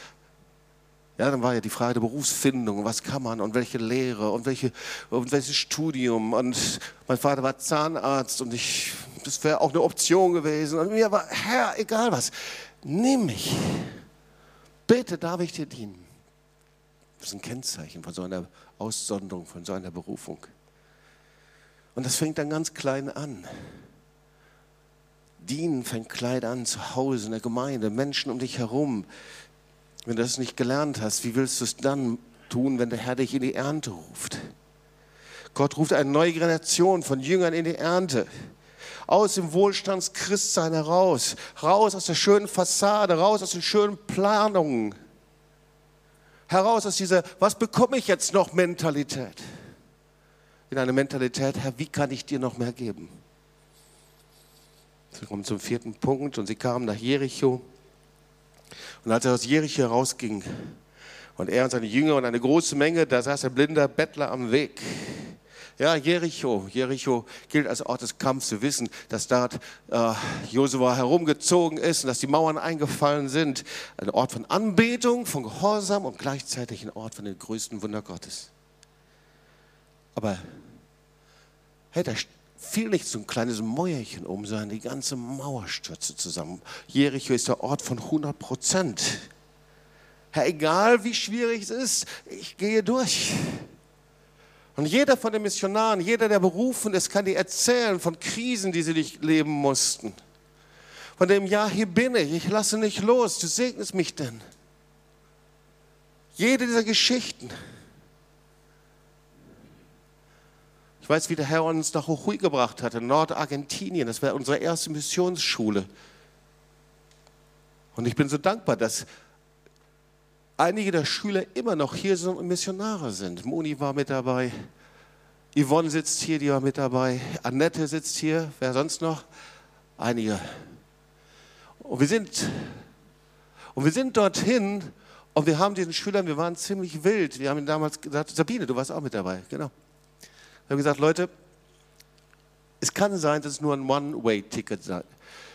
Ja, dann war ja die Frage der Berufsfindung, was kann man und welche Lehre und, welche, und welches Studium. Und mein Vater war Zahnarzt und ich, das wäre auch eine Option gewesen. Und mir war, Herr, egal was, nimm mich. Bitte darf ich dir dienen. Das ist ein Kennzeichen von so einer Aussonderung, von so einer Berufung. Und das fängt dann ganz klein an. Dienen fängt klein an, zu Hause, in der Gemeinde, Menschen um dich herum. Wenn du das nicht gelernt hast, wie willst du es dann tun, wenn der Herr dich in die Ernte ruft? Gott ruft eine neue Generation von Jüngern in die Ernte. Aus dem Wohlstandschristsein heraus, raus aus der schönen Fassade, raus aus den schönen Planungen, heraus aus dieser, was bekomme ich jetzt noch Mentalität? In eine Mentalität, Herr, wie kann ich dir noch mehr geben? Sie kommen zum vierten Punkt und sie kamen nach Jericho. Und als er aus Jericho herausging und er und seine Jünger und eine große Menge, da saß ein blinder Bettler am Weg. Ja, Jericho. Jericho gilt als Ort des Kampfs. Wir wissen, dass dort äh, Josua herumgezogen ist und dass die Mauern eingefallen sind. Ein Ort von Anbetung, von Gehorsam und gleichzeitig ein Ort von den größten Wunder Gottes. Aber hey, da fiel nicht so ein kleines Mäuerchen um, sondern die ganze Mauer stürzte zusammen. Jericho ist der Ort von 100 Prozent. Herr, egal wie schwierig es ist, ich gehe durch. Und jeder von den Missionaren, jeder, der berufen ist, kann dir erzählen von Krisen, die sie durchleben mussten. Von dem, ja, hier bin ich, ich lasse nicht los, du segnest mich denn. Jede dieser Geschichten. Ich weiß, wie der Herr uns nach Jujuy gebracht hat, in Nordargentinien. Das war unsere erste Missionsschule. Und ich bin so dankbar, dass einige der Schüler immer noch hier sind und Missionare sind. Moni war mit dabei, Yvonne sitzt hier, die war mit dabei, Annette sitzt hier, wer sonst noch? Einige. Und wir sind, und wir sind dorthin und wir haben diesen Schülern, wir waren ziemlich wild. Wir haben ihnen damals gesagt, Sabine, du warst auch mit dabei, genau. Wir haben gesagt, Leute, es kann sein, dass es nur ein One-Way-Ticket.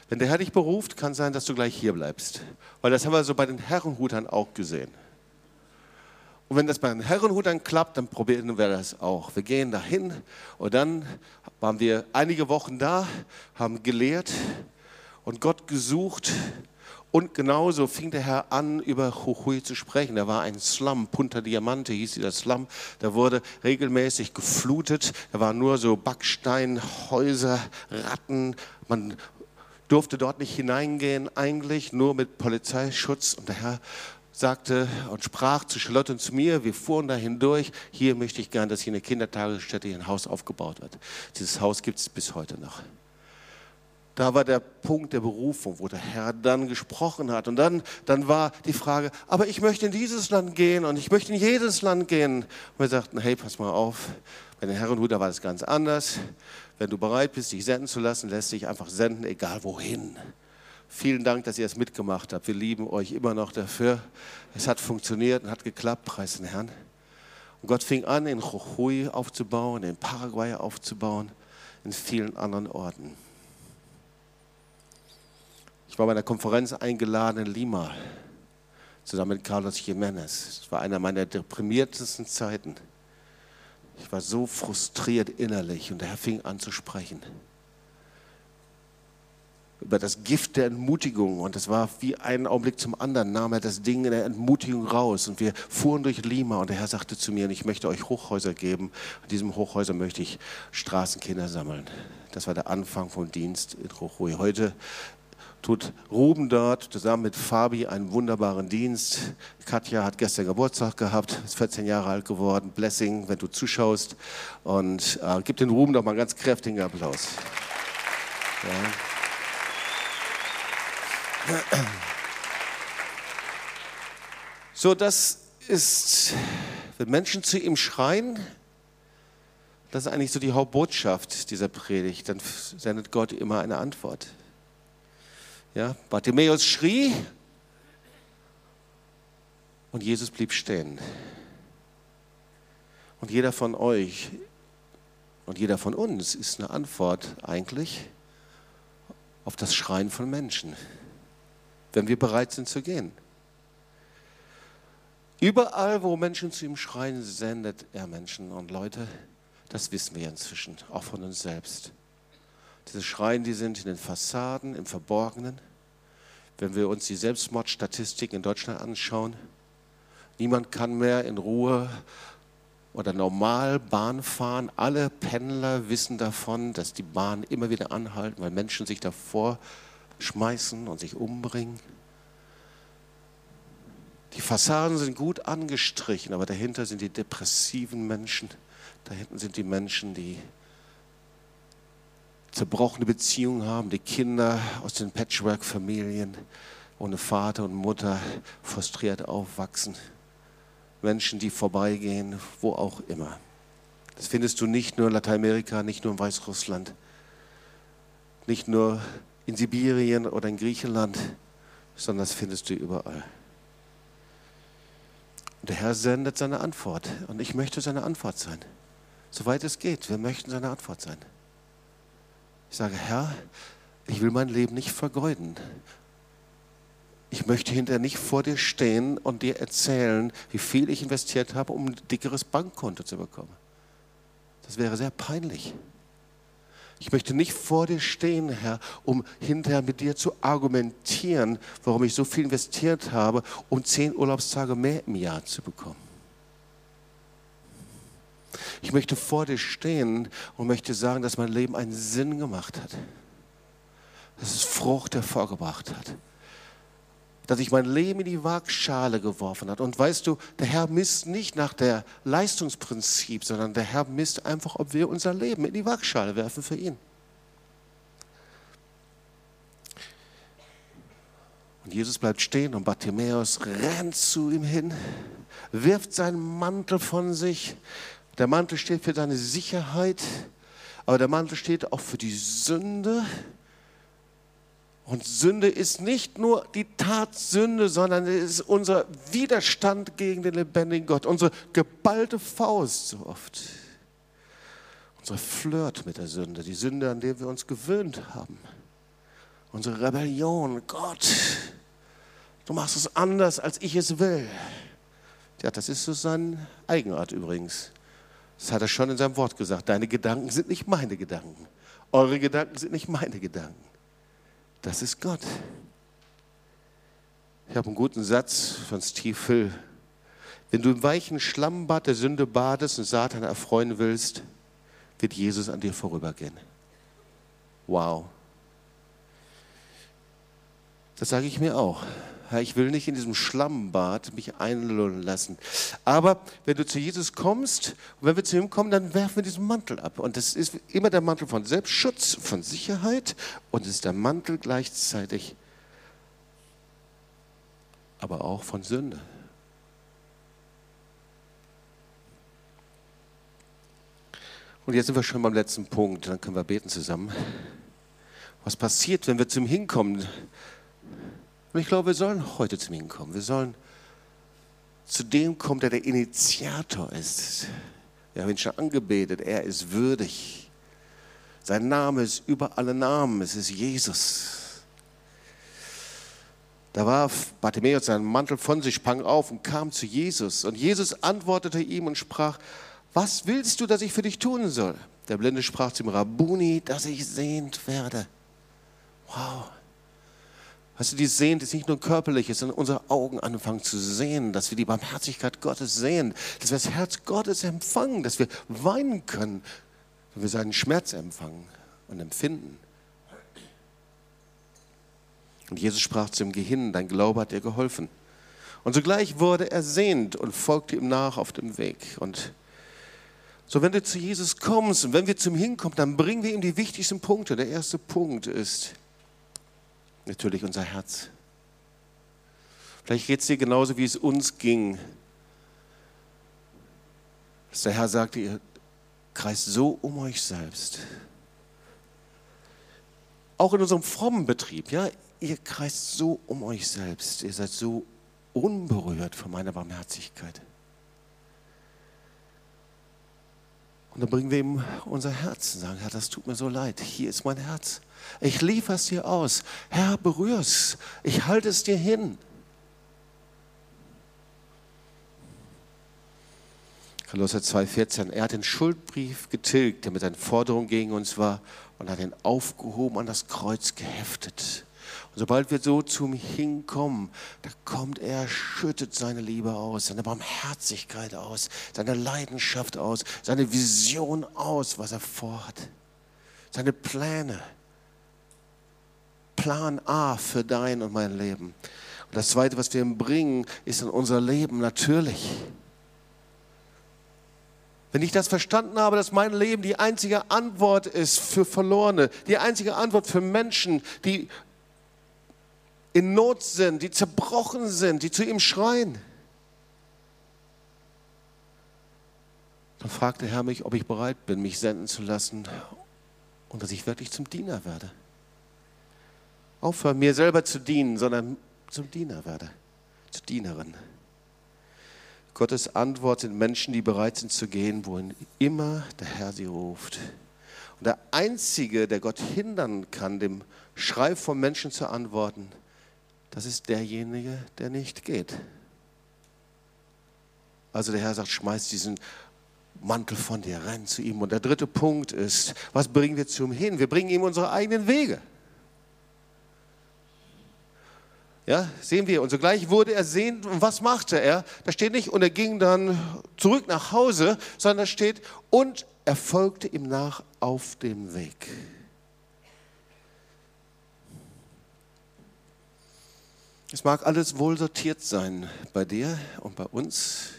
Wenn der Herr dich beruft, kann sein, dass du gleich hier bleibst. Weil das haben wir so bei den Herrenhutern auch gesehen. Und wenn das bei den Herrenhutern klappt, dann probieren wir das auch. Wir gehen dahin und dann waren wir einige Wochen da, haben gelehrt und Gott gesucht. Und genauso fing der Herr an, über Jujuy zu sprechen. Da war ein Slum, Punta Diamante hieß dieser Slum. Da wurde regelmäßig geflutet. Da waren nur so Backsteinhäuser, Ratten. Man durfte dort nicht hineingehen, eigentlich nur mit Polizeischutz. Und der Herr sagte und sprach zu Charlotte und zu mir, wir fuhren da hindurch, hier möchte ich gern, dass hier eine Kindertagesstätte, hier ein Haus aufgebaut wird. Dieses Haus gibt es bis heute noch. Da war der Punkt der Berufung, wo der Herr dann gesprochen hat. Und dann, dann war die Frage, aber ich möchte in dieses Land gehen und ich möchte in jedes Land gehen. Und wir sagten, hey, pass mal auf, bei den Herrenhuter war das ganz anders. Wenn du bereit bist, dich senden zu lassen, lässt dich einfach senden, egal wohin. Vielen Dank, dass ihr es mitgemacht habt. Wir lieben euch immer noch dafür. Es hat funktioniert und hat geklappt, preis den Herrn. Und Gott fing an, in Jujuy aufzubauen, in Paraguay aufzubauen, in vielen anderen Orten. Ich war bei einer Konferenz eingeladen in Lima, zusammen mit Carlos Jiménez. Es war einer meiner deprimiertesten Zeiten. Ich war so frustriert innerlich und der Herr fing an zu sprechen über das Gift der Entmutigung. Und es war wie ein Augenblick zum anderen, nahm er das Ding in der Entmutigung raus. Und wir fuhren durch Lima und der Herr sagte zu mir, ich möchte euch Hochhäuser geben. In diesem Hochhäuser möchte ich Straßenkinder sammeln. Das war der Anfang vom Dienst in Jujuy. Heute tut Ruben dort zusammen mit Fabi einen wunderbaren Dienst. Katja hat gestern Geburtstag gehabt, ist 14 Jahre alt geworden. Blessing, wenn du zuschaust. Und äh, gib den Ruben doch mal einen ganz kräftigen Applaus. Ja. So, das ist, wenn Menschen zu ihm schreien, das ist eigentlich so die Hauptbotschaft dieser Predigt. Dann sendet Gott immer eine Antwort. Ja, Bartimäus schrie und Jesus blieb stehen. Und jeder von euch und jeder von uns ist eine Antwort eigentlich auf das Schreien von Menschen, wenn wir bereit sind zu gehen. Überall, wo Menschen zu ihm schreien, sendet er Menschen und Leute. Das wissen wir inzwischen, auch von uns selbst. Diese Schreien, die sind in den Fassaden, im Verborgenen. Wenn wir uns die Selbstmordstatistiken in Deutschland anschauen, niemand kann mehr in Ruhe oder normal Bahn fahren. Alle Pendler wissen davon, dass die Bahn immer wieder anhalten, weil Menschen sich davor schmeißen und sich umbringen. Die Fassaden sind gut angestrichen, aber dahinter sind die depressiven Menschen. Da hinten sind die Menschen, die zerbrochene Beziehungen haben, die Kinder aus den Patchwork-Familien ohne Vater und Mutter frustriert aufwachsen. Menschen, die vorbeigehen, wo auch immer. Das findest du nicht nur in Lateinamerika, nicht nur in Weißrussland, nicht nur in Sibirien oder in Griechenland, sondern das findest du überall. Und der Herr sendet seine Antwort und ich möchte seine Antwort sein. Soweit es geht, wir möchten seine Antwort sein. Ich sage, Herr, ich will mein Leben nicht vergeuden. Ich möchte hinterher nicht vor dir stehen und dir erzählen, wie viel ich investiert habe, um ein dickeres Bankkonto zu bekommen. Das wäre sehr peinlich. Ich möchte nicht vor dir stehen, Herr, um hinterher mit dir zu argumentieren, warum ich so viel investiert habe, um zehn Urlaubstage mehr im Jahr zu bekommen. Ich möchte vor dir stehen und möchte sagen, dass mein Leben einen Sinn gemacht hat. Dass es Frucht hervorgebracht hat. Dass ich mein Leben in die Waagschale geworfen hat. Und weißt du, der Herr misst nicht nach der Leistungsprinzip, sondern der Herr misst einfach, ob wir unser Leben in die Waagschale werfen für ihn. Und Jesus bleibt stehen und Bartimäus rennt zu ihm hin, wirft seinen Mantel von sich der Mantel steht für deine Sicherheit, aber der Mantel steht auch für die Sünde. Und Sünde ist nicht nur die Tatsünde, sondern es ist unser Widerstand gegen den lebendigen Gott, unsere geballte Faust so oft. Unser Flirt mit der Sünde, die Sünde, an der wir uns gewöhnt haben. Unsere Rebellion, Gott, du machst es anders, als ich es will. Ja, das ist so seine Eigenart übrigens. Das hat er schon in seinem Wort gesagt. Deine Gedanken sind nicht meine Gedanken. Eure Gedanken sind nicht meine Gedanken. Das ist Gott. Ich habe einen guten Satz von Steve Hill. Wenn du im weichen Schlammbad der Sünde badest und Satan erfreuen willst, wird Jesus an dir vorübergehen. Wow. Das sage ich mir auch. Ich will nicht in diesem Schlammbad mich einlullen lassen. Aber wenn du zu Jesus kommst und wenn wir zu ihm kommen, dann werfen wir diesen Mantel ab. Und das ist immer der Mantel von Selbstschutz, von Sicherheit und es ist der Mantel gleichzeitig aber auch von Sünde. Und jetzt sind wir schon beim letzten Punkt, dann können wir beten zusammen. Was passiert, wenn wir zum Hinkommen? Und ich glaube, wir sollen heute zu ihm kommen. Wir sollen zu dem kommen, der der Initiator ist. Wir haben ihn schon angebetet. Er ist würdig. Sein Name ist über alle Namen. Es ist Jesus. Da warf Bartimäus seinen Mantel von sich, sprang auf und kam zu Jesus. Und Jesus antwortete ihm und sprach, was willst du, dass ich für dich tun soll? Der Blinde sprach zum Rabuni, dass ich sehend werde. Wow. Weißt du, die Sehen ist nicht nur körperlich, sondern unsere Augen anfangen zu sehen, dass wir die Barmherzigkeit Gottes sehen, dass wir das Herz Gottes empfangen, dass wir weinen können, wenn wir seinen Schmerz empfangen und empfinden. Und Jesus sprach zum Gehirn, dein Glaube hat dir geholfen. Und sogleich wurde er sehend und folgte ihm nach auf dem Weg. Und so, wenn du zu Jesus kommst und wenn wir zum Hinkommen, dann bringen wir ihm die wichtigsten Punkte. Der erste Punkt ist natürlich unser Herz. Vielleicht geht es dir genauso, wie es uns ging. Dass der Herr sagte, ihr kreist so um euch selbst. Auch in unserem frommen Betrieb, ja, ihr kreist so um euch selbst. Ihr seid so unberührt von meiner Barmherzigkeit. Und dann bringen wir ihm unser Herz und sagen, Herr, das tut mir so leid. Hier ist mein Herz. Ich liefere es dir aus. Herr, berühr es. Ich halte es dir hin. Kolosser 2,14. Er hat den Schuldbrief getilgt, der mit seinen Forderungen gegen uns war, und hat ihn aufgehoben an das Kreuz geheftet. Und sobald wir so zum Hinkommen, da kommt er, schüttet seine Liebe aus, seine Barmherzigkeit aus, seine Leidenschaft aus, seine Vision aus, was er vorhat, seine Pläne. Plan A für dein und mein Leben. Und das Zweite, was wir ihm bringen, ist in unser Leben natürlich. Wenn ich das verstanden habe, dass mein Leben die einzige Antwort ist für Verlorene, die einzige Antwort für Menschen, die in Not sind, die zerbrochen sind, die zu ihm schreien. Dann fragt der Herr mich, ob ich bereit bin, mich senden zu lassen und dass ich wirklich zum Diener werde. Aufhören, mir selber zu dienen, sondern zum Diener werde, zur Dienerin. Gottes Antwort sind Menschen, die bereit sind zu gehen, wohin immer der Herr sie ruft. Und der Einzige, der Gott hindern kann, dem Schrei von Menschen zu antworten, das ist derjenige, der nicht geht. Also der Herr sagt, schmeiß diesen Mantel von dir, renn zu ihm. Und der dritte Punkt ist, was bringen wir zu ihm hin? Wir bringen ihm unsere eigenen Wege. Ja, sehen wir. Und sogleich wurde er sehend. Und was machte er? Da steht nicht, und er ging dann zurück nach Hause, sondern da steht, und er folgte ihm nach auf dem Weg. Es mag alles wohl sortiert sein bei dir und bei uns.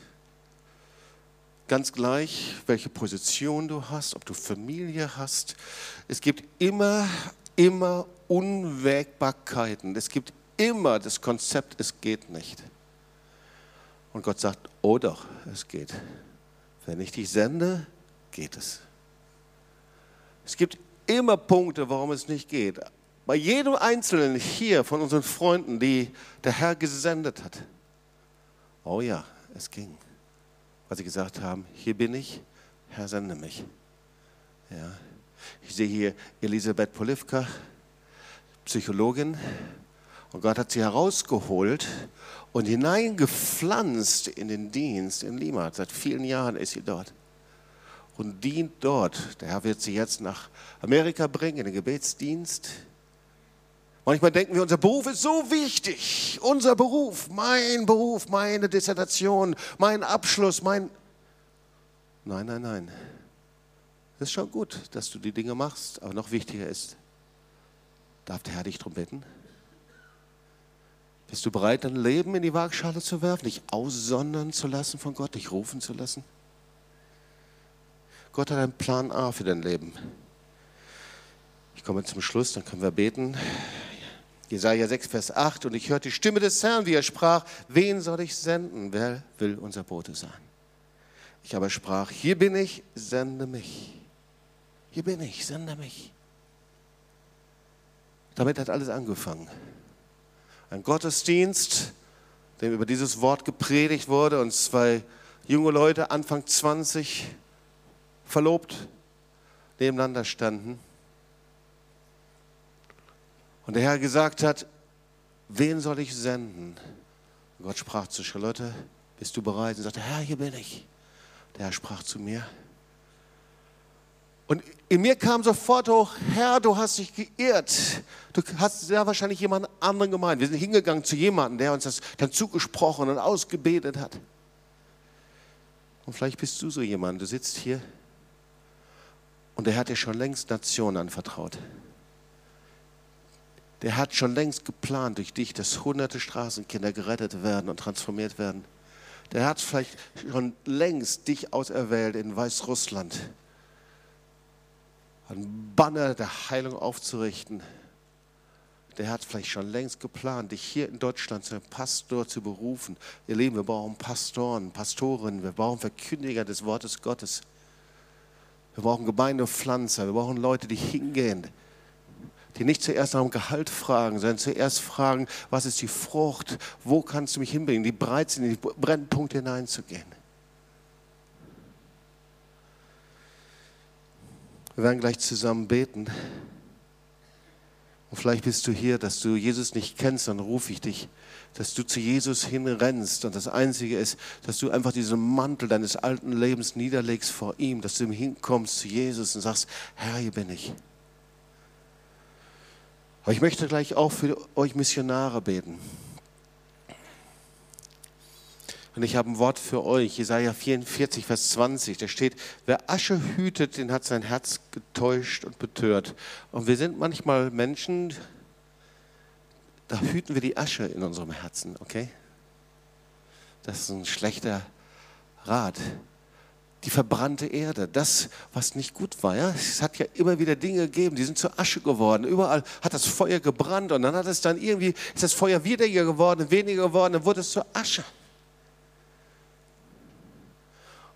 Ganz gleich, welche Position du hast, ob du Familie hast. Es gibt immer, immer Unwägbarkeiten. Es gibt immer das Konzept, es geht nicht. Und Gott sagt, oh doch, es geht. Wenn ich dich sende, geht es. Es gibt immer Punkte, warum es nicht geht. Bei jedem Einzelnen hier von unseren Freunden, die der Herr gesendet hat. Oh ja, es ging. Weil sie gesagt haben, hier bin ich, Herr, sende mich. Ja. Ich sehe hier Elisabeth Polivka, Psychologin. Und Gott hat sie herausgeholt und hineingepflanzt in den Dienst in Lima. Seit vielen Jahren ist sie dort und dient dort. Der Herr wird sie jetzt nach Amerika bringen, in den Gebetsdienst. Manchmal denken wir, unser Beruf ist so wichtig. Unser Beruf, mein Beruf, meine Dissertation, mein Abschluss, mein... Nein, nein, nein. Es ist schon gut, dass du die Dinge machst, aber noch wichtiger ist, darf der Herr dich darum bitten? Bist du bereit, dein Leben in die Waagschale zu werfen, dich aussondern zu lassen von Gott, dich rufen zu lassen? Gott hat einen Plan A für dein Leben. Ich komme zum Schluss, dann können wir beten. Jesaja 6, Vers 8. Und ich hörte die Stimme des Herrn, wie er sprach: Wen soll ich senden? Wer will unser Bote sein? Ich aber sprach: Hier bin ich, sende mich. Hier bin ich, sende mich. Damit hat alles angefangen. Ein Gottesdienst, dem über dieses Wort gepredigt wurde und zwei junge Leute, Anfang 20, verlobt, nebeneinander standen und der Herr gesagt hat, wen soll ich senden? Und Gott sprach zu Charlotte, bist du bereit? Und sagte, Herr, hier bin ich. Der Herr sprach zu mir. Und in mir kam sofort hoch, Herr, du hast dich geirrt. Du hast sehr wahrscheinlich jemand anderen gemeint. Wir sind hingegangen zu jemandem, der uns das dann zugesprochen und ausgebetet hat. Und vielleicht bist du so jemand, du sitzt hier und der hat dir schon längst Nationen anvertraut Der hat schon längst geplant durch dich, dass hunderte Straßenkinder gerettet werden und transformiert werden. Der hat vielleicht schon längst dich auserwählt in Weißrussland, einen Banner der Heilung aufzurichten. Der hat vielleicht schon längst geplant, dich hier in Deutschland zu einem Pastor zu berufen. Ihr Lieben, wir brauchen Pastoren, Pastorinnen, wir brauchen Verkündiger des Wortes Gottes. Wir brauchen Gemeindepflanzer, wir brauchen Leute, die hingehen, die nicht zuerst nach dem Gehalt fragen, sondern zuerst fragen, was ist die Frucht, wo kannst du mich hinbringen, die bereit sind, in die Brennpunkte hineinzugehen. Wir werden gleich zusammen beten. Und vielleicht bist du hier, dass du Jesus nicht kennst, dann rufe ich dich, dass du zu Jesus hinrennst. Und das Einzige ist, dass du einfach diesen Mantel deines alten Lebens niederlegst vor ihm, dass du hinkommst zu Jesus und sagst, Herr, hier bin ich. Aber ich möchte gleich auch für euch Missionare beten. Und ich habe ein Wort für euch, Jesaja 44, Vers 20. Da steht: Wer Asche hütet, den hat sein Herz getäuscht und betört. Und wir sind manchmal Menschen, da hüten wir die Asche in unserem Herzen, okay? Das ist ein schlechter Rat die verbrannte Erde, das, was nicht gut war. Ja? Es hat ja immer wieder Dinge gegeben, die sind zur Asche geworden. Überall hat das Feuer gebrannt und dann hat es dann irgendwie, ist das Feuer weniger geworden, weniger geworden, dann wurde es zur Asche.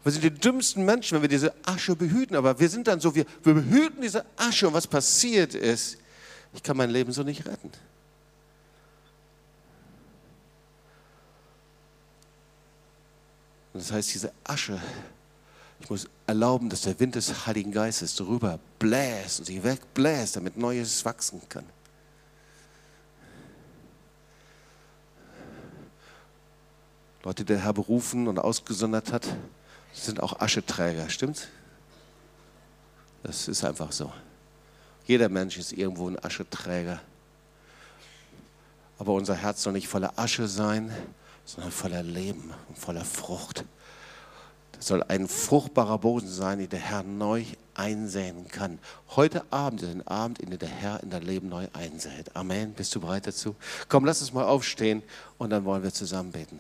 Wir sind die dümmsten Menschen, wenn wir diese Asche behüten, aber wir sind dann so, wir, wir behüten diese Asche und was passiert ist, ich kann mein Leben so nicht retten. Und das heißt, diese Asche ich muss erlauben, dass der Wind des Heiligen Geistes darüber bläst und sie wegbläst, damit Neues wachsen kann. Leute, die der Herr berufen und ausgesondert hat, sind auch Ascheträger, stimmt's? Das ist einfach so. Jeder Mensch ist irgendwo ein Ascheträger. Aber unser Herz soll nicht voller Asche sein, sondern voller Leben und voller Frucht. Das soll ein fruchtbarer Boden sein, den der Herr neu einsehen kann. Heute Abend ist ein Abend, in dem der Herr in dein Leben neu einsät. Amen. Bist du bereit dazu? Komm, lass uns mal aufstehen und dann wollen wir zusammen beten.